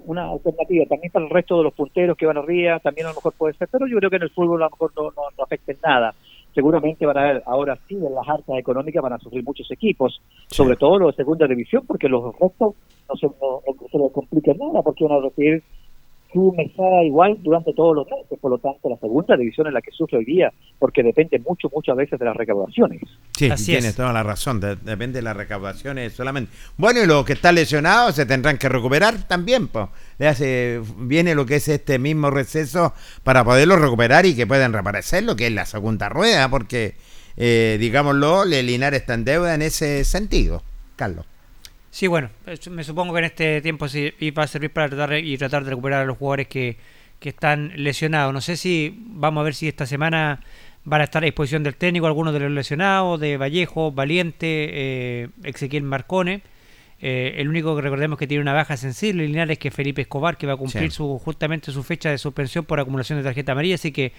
una alternativa también para el resto de los punteros que van arriba, también a lo mejor puede ser, pero yo creo que en el fútbol a lo mejor no, no, afecta en nada. Seguramente van a ver, ahora sí, en las arcas económicas van a sufrir muchos equipos, sobre todo los de segunda división, porque los restos no se, no, se les complica nada, porque van a recibir su mesada igual durante todos los meses. Por lo tanto, la segunda división es la que sufre hoy día, porque depende mucho, muchas veces de las recaudaciones. Sí, tienes toda la razón, depende de las recaudaciones solamente. Bueno, y los que están lesionados se tendrán que recuperar también, pues. hace, viene lo que es este mismo receso para poderlo recuperar y que puedan reaparecer, lo que es la segunda rueda, porque, eh, digámoslo, Linares está en deuda en ese sentido, Carlos. Sí, bueno, me supongo que en este tiempo sí va a servir para tratar y tratar de recuperar a los jugadores que, que están lesionados. No sé si vamos a ver si esta semana van a estar a disposición del técnico algunos de los lesionados, de Vallejo, Valiente, eh, Ezequiel Marcone. Eh, el único que recordemos que tiene una baja sensible lineal es que Felipe Escobar, que va a cumplir su, justamente su fecha de suspensión por acumulación de tarjeta amarilla, así que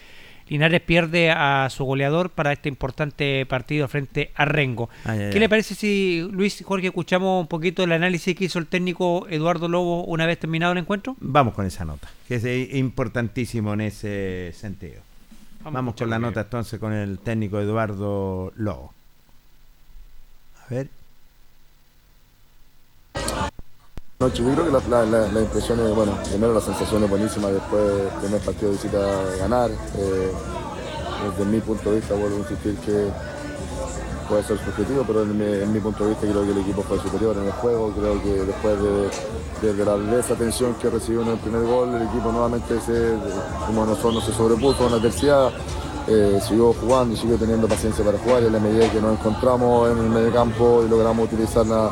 Linares pierde a su goleador para este importante partido frente a Rengo. ¿Qué le parece si, Luis Jorge, escuchamos un poquito el análisis que hizo el técnico Eduardo Lobo una vez terminado el encuentro? Vamos con esa nota, que es importantísimo en ese sentido. Vamos, con la nota entonces con el técnico Eduardo Lobo. A ver. No, yo creo que la, la, impresión es, bueno, primero la sensación es buenísima después del primer partido de visita ganar. Eh, desde mi punto de vista, vuelvo a insistir que puede ser subjetivo, pero en mi, punto de vista creo que el equipo fue superior en el juego. Creo que después de, la, esa tensión que recibió en el primer gol, el equipo nuevamente, se, como nosotros, se sobrepuso a la. Eh, siguió jugando y siguió teniendo paciencia para jugar y a la medida que nos encontramos en el medio campo y logramos utilizar la,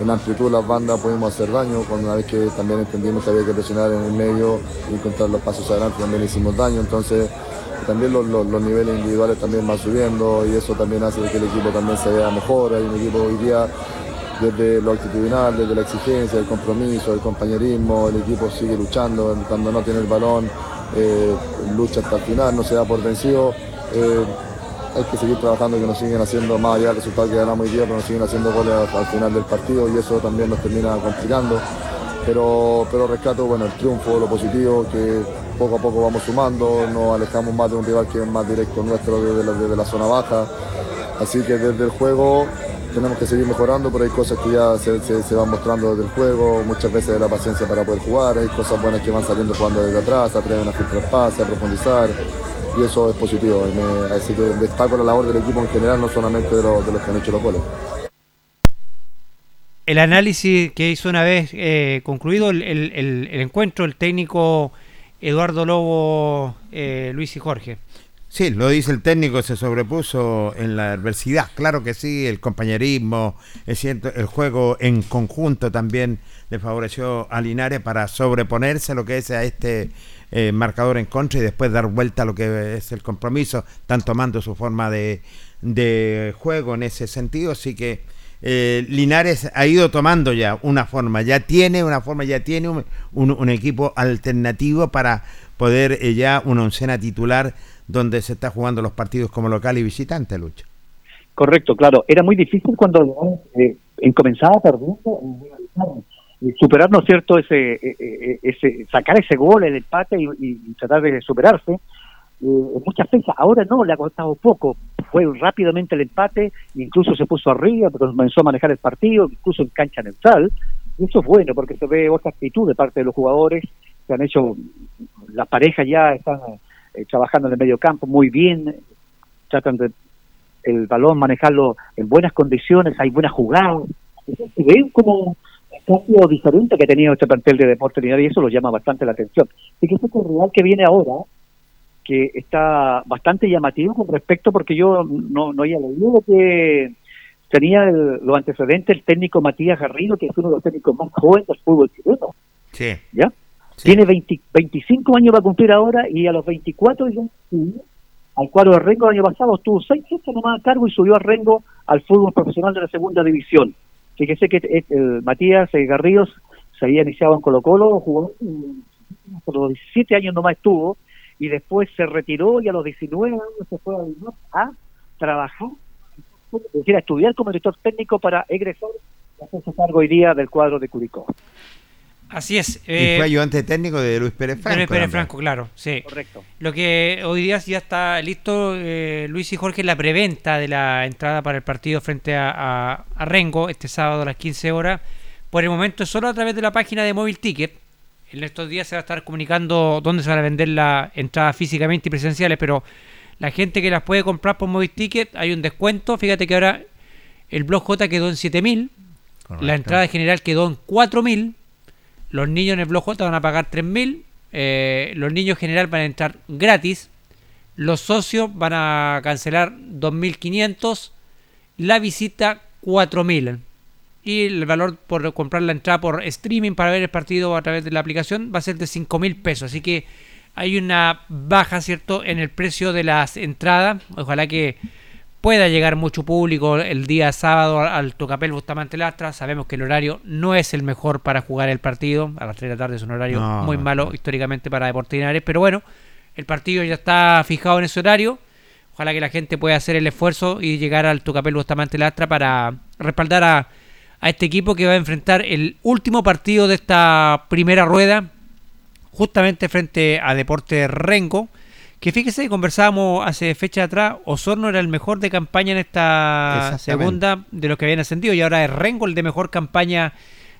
en amplitud las bandas pudimos hacer daño, cuando una vez que también entendimos que había que presionar en el medio y encontrar los pasos adelante también hicimos daño, entonces también los, niveles individuales también van subiendo y eso también hace que el equipo también se vea mejor, hay un equipo hoy día desde lo actitudinal, desde la exigencia, el compromiso, el compañerismo, el equipo sigue luchando, cuando no tiene el balón, eh, lucha hasta el final, no se da por vencido. Eh, hay que seguir trabajando, que nos siguen haciendo, más allá del resultado que ganamos hoy día, pero nos siguen haciendo goles al, final del partido y eso también nos termina complicando. Pero, pero rescato bueno, el triunfo, lo positivo, que poco a poco vamos sumando, nos alejamos más de un rival que es más directo nuestro desde la, la zona baja. Así que desde el juego tenemos que seguir mejorando, pero hay cosas que ya se, van mostrando desde el juego, muchas veces la paciencia para poder jugar, hay cosas buenas que van saliendo jugando desde atrás, atreven a filtrar pases, a profundizar y eso es positivo. así que destaco la labor del equipo en general, no solamente de, los, que han hecho los goles. El análisis que hizo una vez eh, concluido el, encuentro, el técnico Eduardo Lobo, eh, Luis y Jorge. Sí, lo dice el técnico, se sobrepuso en la adversidad. Claro que sí, el compañerismo, es cierto, el juego en conjunto también le favoreció a Linares para sobreponerse a lo que es a este eh, marcador en contra y después dar vuelta a lo que es el compromiso, están tomando su forma de, de juego en ese sentido, así que eh, Linares ha ido tomando ya una forma, ya tiene una forma, ya tiene un, un, equipo alternativo para poder eh, ya una oncena titular donde se está jugando los partidos como local y visitante, Lucha. Correcto, claro. Era muy difícil cuando eh, comenzaba perdiendo superar, ¿no es cierto?, ese, e, e, e, ese, sacar ese gol, el empate y, tratar de superarse. Eh, muchas fechas, ahora no, le ha costado poco, fue rápidamente el empate, incluso se puso arriba, comenzó a manejar el partido, incluso en cancha neutral, y eso es bueno porque se ve otra actitud de parte de los jugadores, se han hecho, las parejas ya están eh, trabajando en el medio campo muy bien, tratan de el balón manejarlo en buenas condiciones, hay buenas jugadas, se ve como cambio diferente que ha tenido este plantel de deporte y eso lo llama bastante la atención. Y que este Real que viene ahora, que está bastante llamativo con respecto, porque yo no, no había leído que tenía los antecedentes el técnico Matías Garrido, que es uno de los técnicos más jóvenes del fútbol chileno. Sí. ¿Ya? Tiene 25 años va a cumplir ahora y a los 24 ya al cuadro de Rengo el año pasado estuvo seis meses nomás a cargo y subió a Rengo al fútbol profesional de la segunda división. Fíjese que el eh, Matías Garridos se había iniciado en Colo Colo, jugó por los 17 años nomás estuvo y después se retiró y a los 19 años se fue a, trabajar, es decir, a estudiar como director técnico para egresar y hacerse cargo hoy día del cuadro de Curicó. Así es. y fue eh, ayudante técnico de Luis Pérez Franco. Luis Pérez Franco, claro, sí. Correcto. Lo que hoy día ya está listo, eh, Luis y Jorge, la preventa de la entrada para el partido frente a, Rengo este sábado a las 15 horas. Por el momento solo a través de la página de Móvil Ticket. En estos días se va a estar comunicando dónde se van a vender las entradas físicamente y presenciales, pero la gente que las puede comprar por Móvil Ticket hay un descuento. Fíjate que ahora el Blog J quedó en 7000, la entrada general quedó en 4000 los niños en el Blog van a pagar 3.000. Eh, los niños en general van a entrar gratis. Los socios van a cancelar 2.500. La visita 4.000. Y el valor por comprar la entrada por streaming para ver el partido a través de la aplicación va a ser de 5.000 pesos. Así que hay una baja, ¿cierto?, en el precio de las entradas. Ojalá que pueda llegar mucho público el día sábado al Tocapel Bustamante Lastra. Sabemos que el horario no es el mejor para jugar el partido. A las 3 de la tarde es un horario muy malo históricamente para Deportes Pero bueno, el partido ya está fijado en ese horario. Ojalá que la gente pueda hacer el esfuerzo y llegar al Tocapel Bustamante Lastra para respaldar a, a este equipo que va a enfrentar el último partido de esta primera rueda, justamente frente a Deporte Rengo que fíjese, conversábamos hace fecha atrás, Osorno era el mejor de campaña en esta segunda de los que habían ascendido y ahora es Rengo el de mejor campaña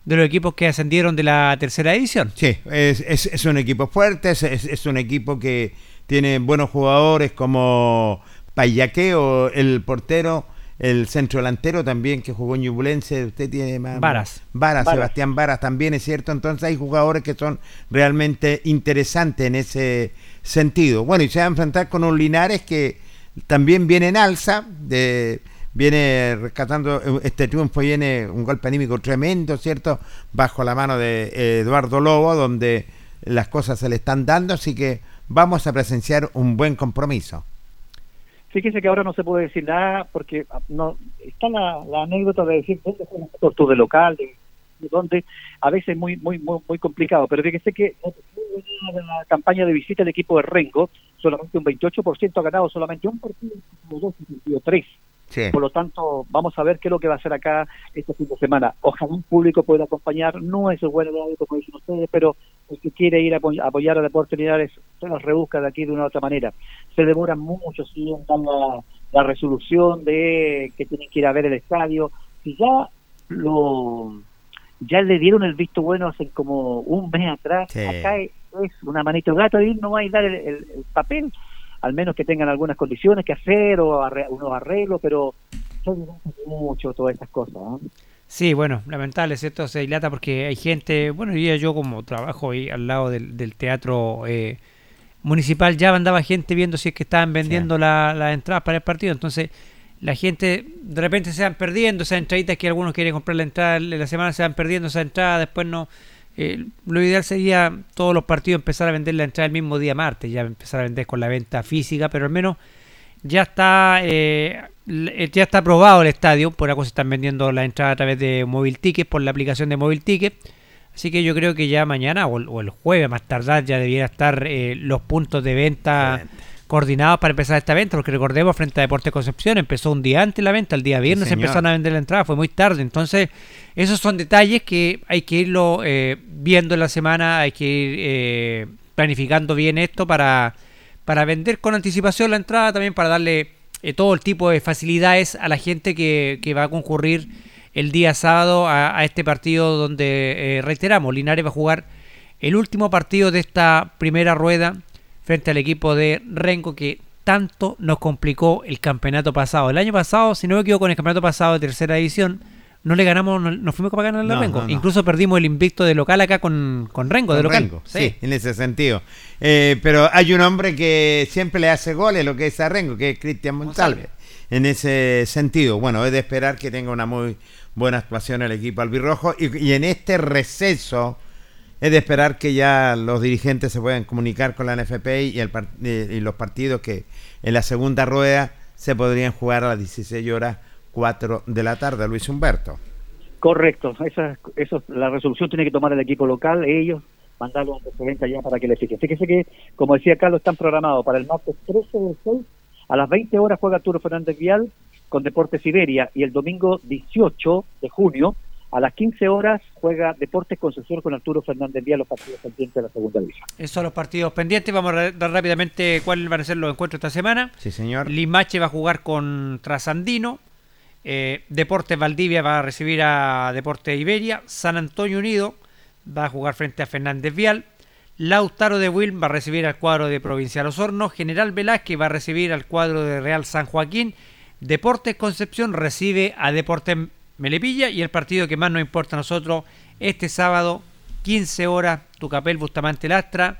de los equipos que ascendieron de la tercera edición. Sí, es, es, un equipo fuerte, es, es, un equipo que tiene buenos jugadores como Payaque o el portero, el centro delantero también que jugó en Ñublense, usted tiene más... Varas. Varas, Sebastián Varas también es cierto, entonces hay jugadores que son realmente interesantes en ese sentido. Bueno, y se va a enfrentar con un Linares que también viene en alza, de, viene rescatando este triunfo, viene un golpe anímico tremendo, ¿cierto? Bajo la mano de Eduardo Lobo, donde las cosas se le están dando, así que vamos a presenciar un buen compromiso. Fíjese que ahora no se puede decir nada porque ah, no está la, anécdota de decir dónde fue de local, de donde a veces muy muy muy, muy complicado, pero fíjese que la campaña de visita del equipo de Rengo, solamente un 28% ha ganado, solamente un partido, dos y tres. Por lo tanto, vamos a ver qué es lo que va a hacer acá este fin de semana. Ojalá un público pueda acompañar, no es el buen horario como dicen ustedes, pero el que quiere ir a apoyar a Deportes Unidades se los rebusca de aquí de una u otra manera. Se demora mucho, si dan la, la resolución de que tienen que ir a ver el estadio. Si ya lo ya le dieron el visto bueno hace como un mes atrás. Acá es, una manito gato y no va a dar el, papel, al menos que tengan algunas condiciones que hacer o unos arreglos, pero son mucho todas estas cosas. Sí, bueno, lamentable, ¿cierto? Se dilata porque hay gente, bueno, yo como trabajo ahí al lado del, teatro eh, municipal ya andaba gente viendo si es que estaban vendiendo las la entradas para el partido. Entonces, la gente de repente se van perdiendo esas entraditas que algunos quieren comprar la entrada en la semana, se van perdiendo esa entrada, después no. Eh, lo ideal sería todos los partidos empezar a vender la entrada el mismo día martes, ya empezar a vender con la venta física, pero al menos ya está eh, ya está aprobado el estadio, por algo se están vendiendo la entrada a través de Móvil Ticket, por la aplicación de Móvil Ticket. Así que yo creo que ya mañana o, el jueves más tardar ya debiera estar eh, los puntos de venta coordinados para empezar esta venta, porque recordemos frente a Deportes Concepción empezó un día antes la venta, el día viernes empezaron a vender la entrada, fue muy tarde, entonces esos son detalles que hay que irlo eh, viendo en la semana, hay que ir eh, planificando bien esto para, para vender con anticipación la entrada, también para darle eh, todo el tipo de facilidades a la gente que, que va a concurrir el día sábado a, este partido donde, reiteramos, Linares va a jugar el último partido de esta primera rueda frente al equipo de Renko que tanto nos complicó el campeonato pasado. El año pasado, si no me equivoco, en el campeonato pasado de tercera edición, no le ganamos, no, fuimos para ganar a Renko. Incluso perdimos el invicto de local acá con, con Renko, de local. sí. en ese sentido. Eh, pero hay un hombre que siempre le hace goles, lo que es a Renko, que es Cristian Monsalve. En ese sentido, bueno, es de esperar que tenga una muy buena actuación el equipo albirrojo y, y en este receso es de esperar que ya los dirigentes se puedan comunicar con la NFP y, los partidos que en la segunda rueda se podrían jugar a las 16 horas 4 de la tarde, Luis Humberto. Correcto, esa, eso, la resolución tiene que tomar el equipo local, ellos mandarlo antecedentes ya para que le fijen. Fíjese que, como decía Carlos, están programados para el martes 13 del 6 a las 20 horas juega Arturo Fernández Vial con Deportes Siberia y el domingo 18 de junio a las 15 horas juega Deportes Concepción con Arturo Fernández Díaz los partidos pendientes de la segunda división. Esos son los partidos pendientes. Vamos a dar rápidamente cuáles van a ser los encuentros esta semana. Sí, señor. Limache va a jugar con Trasandino. Eh, Deportes Valdivia va a recibir a Deportes Iberia. San Antonio Unido va a jugar frente a Fernández Vial. Lautaro de Wilm va a recibir al cuadro de Provincial Osorno. General Velázquez va a recibir al cuadro de Real San Joaquín. Deportes Concepción recibe a Deportes Melepilla y el partido que más nos importa a nosotros este sábado, 15 horas, Tucapel Bustamante Lastra,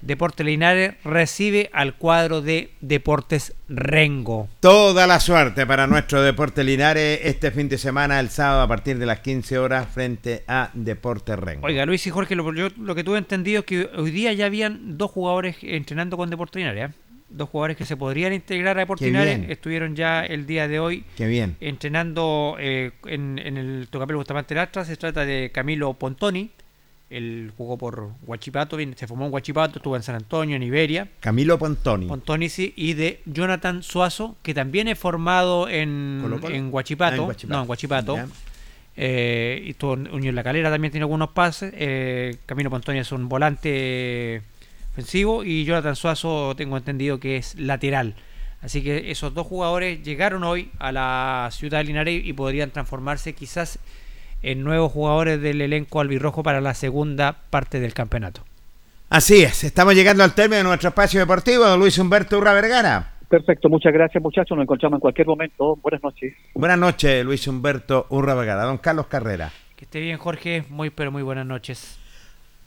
Deportes Linares recibe al cuadro de Deportes Rengo. Toda la suerte para nuestro Deportes Linares este fin de semana, el sábado a partir de las 15 horas frente a Deportes Rengo. Oiga, Luis y Jorge, lo, lo que tuve entendido es que hoy día ya habían dos jugadores entrenando con Deportes Linares. ¿eh? Dos jugadores que se podrían integrar a Deportinares estuvieron ya el día de hoy bien. entrenando eh, en, el Tocapelo Bustamante Lastra. Se trata de Camilo Pontoni. Él jugó por Huachipato, se formó en Huachipato, estuvo en San Antonio, en Iberia. Camilo Pontoni. Pontoni, sí, y de Jonathan Suazo, que también es formado en, en Huachipato. Ah, no, en Huachipato. Eh, y estuvo en Unión La Calera, también tiene algunos pases. Eh, Camilo Pontoni es un volante y Jonathan Suazo tengo entendido que es lateral. Así que esos dos jugadores llegaron hoy a la ciudad de Linares y podrían transformarse quizás en nuevos jugadores del elenco albirrojo para la segunda parte del campeonato. Así es, estamos llegando al término de nuestro espacio deportivo, Luis Humberto Urra Vergara. Perfecto, muchas gracias muchachos, nos encontramos en cualquier momento. Buenas noches. Buenas noches, Luis Humberto Urra Vergara. Don Carlos Carrera. Que esté bien, Jorge. Muy, pero muy buenas noches.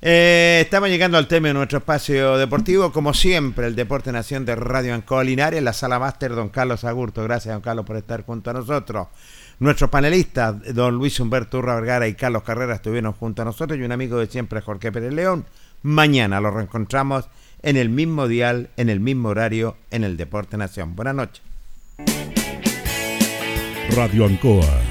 Eh, estamos llegando al tema de nuestro espacio deportivo. Como siempre, el Deporte Nación de Radio Ancoa Linares, la sala máster, don Carlos Agurto. Gracias, don Carlos, por estar junto a nosotros. Nuestros panelistas, don Luis Humberto Urra Vergara y Carlos Carrera, estuvieron junto a nosotros y un amigo de siempre, Jorge Pérez León. Mañana lo reencontramos en el mismo dial, en el mismo horario, en el Deporte Nación. Buenas noches. Radio Ancoa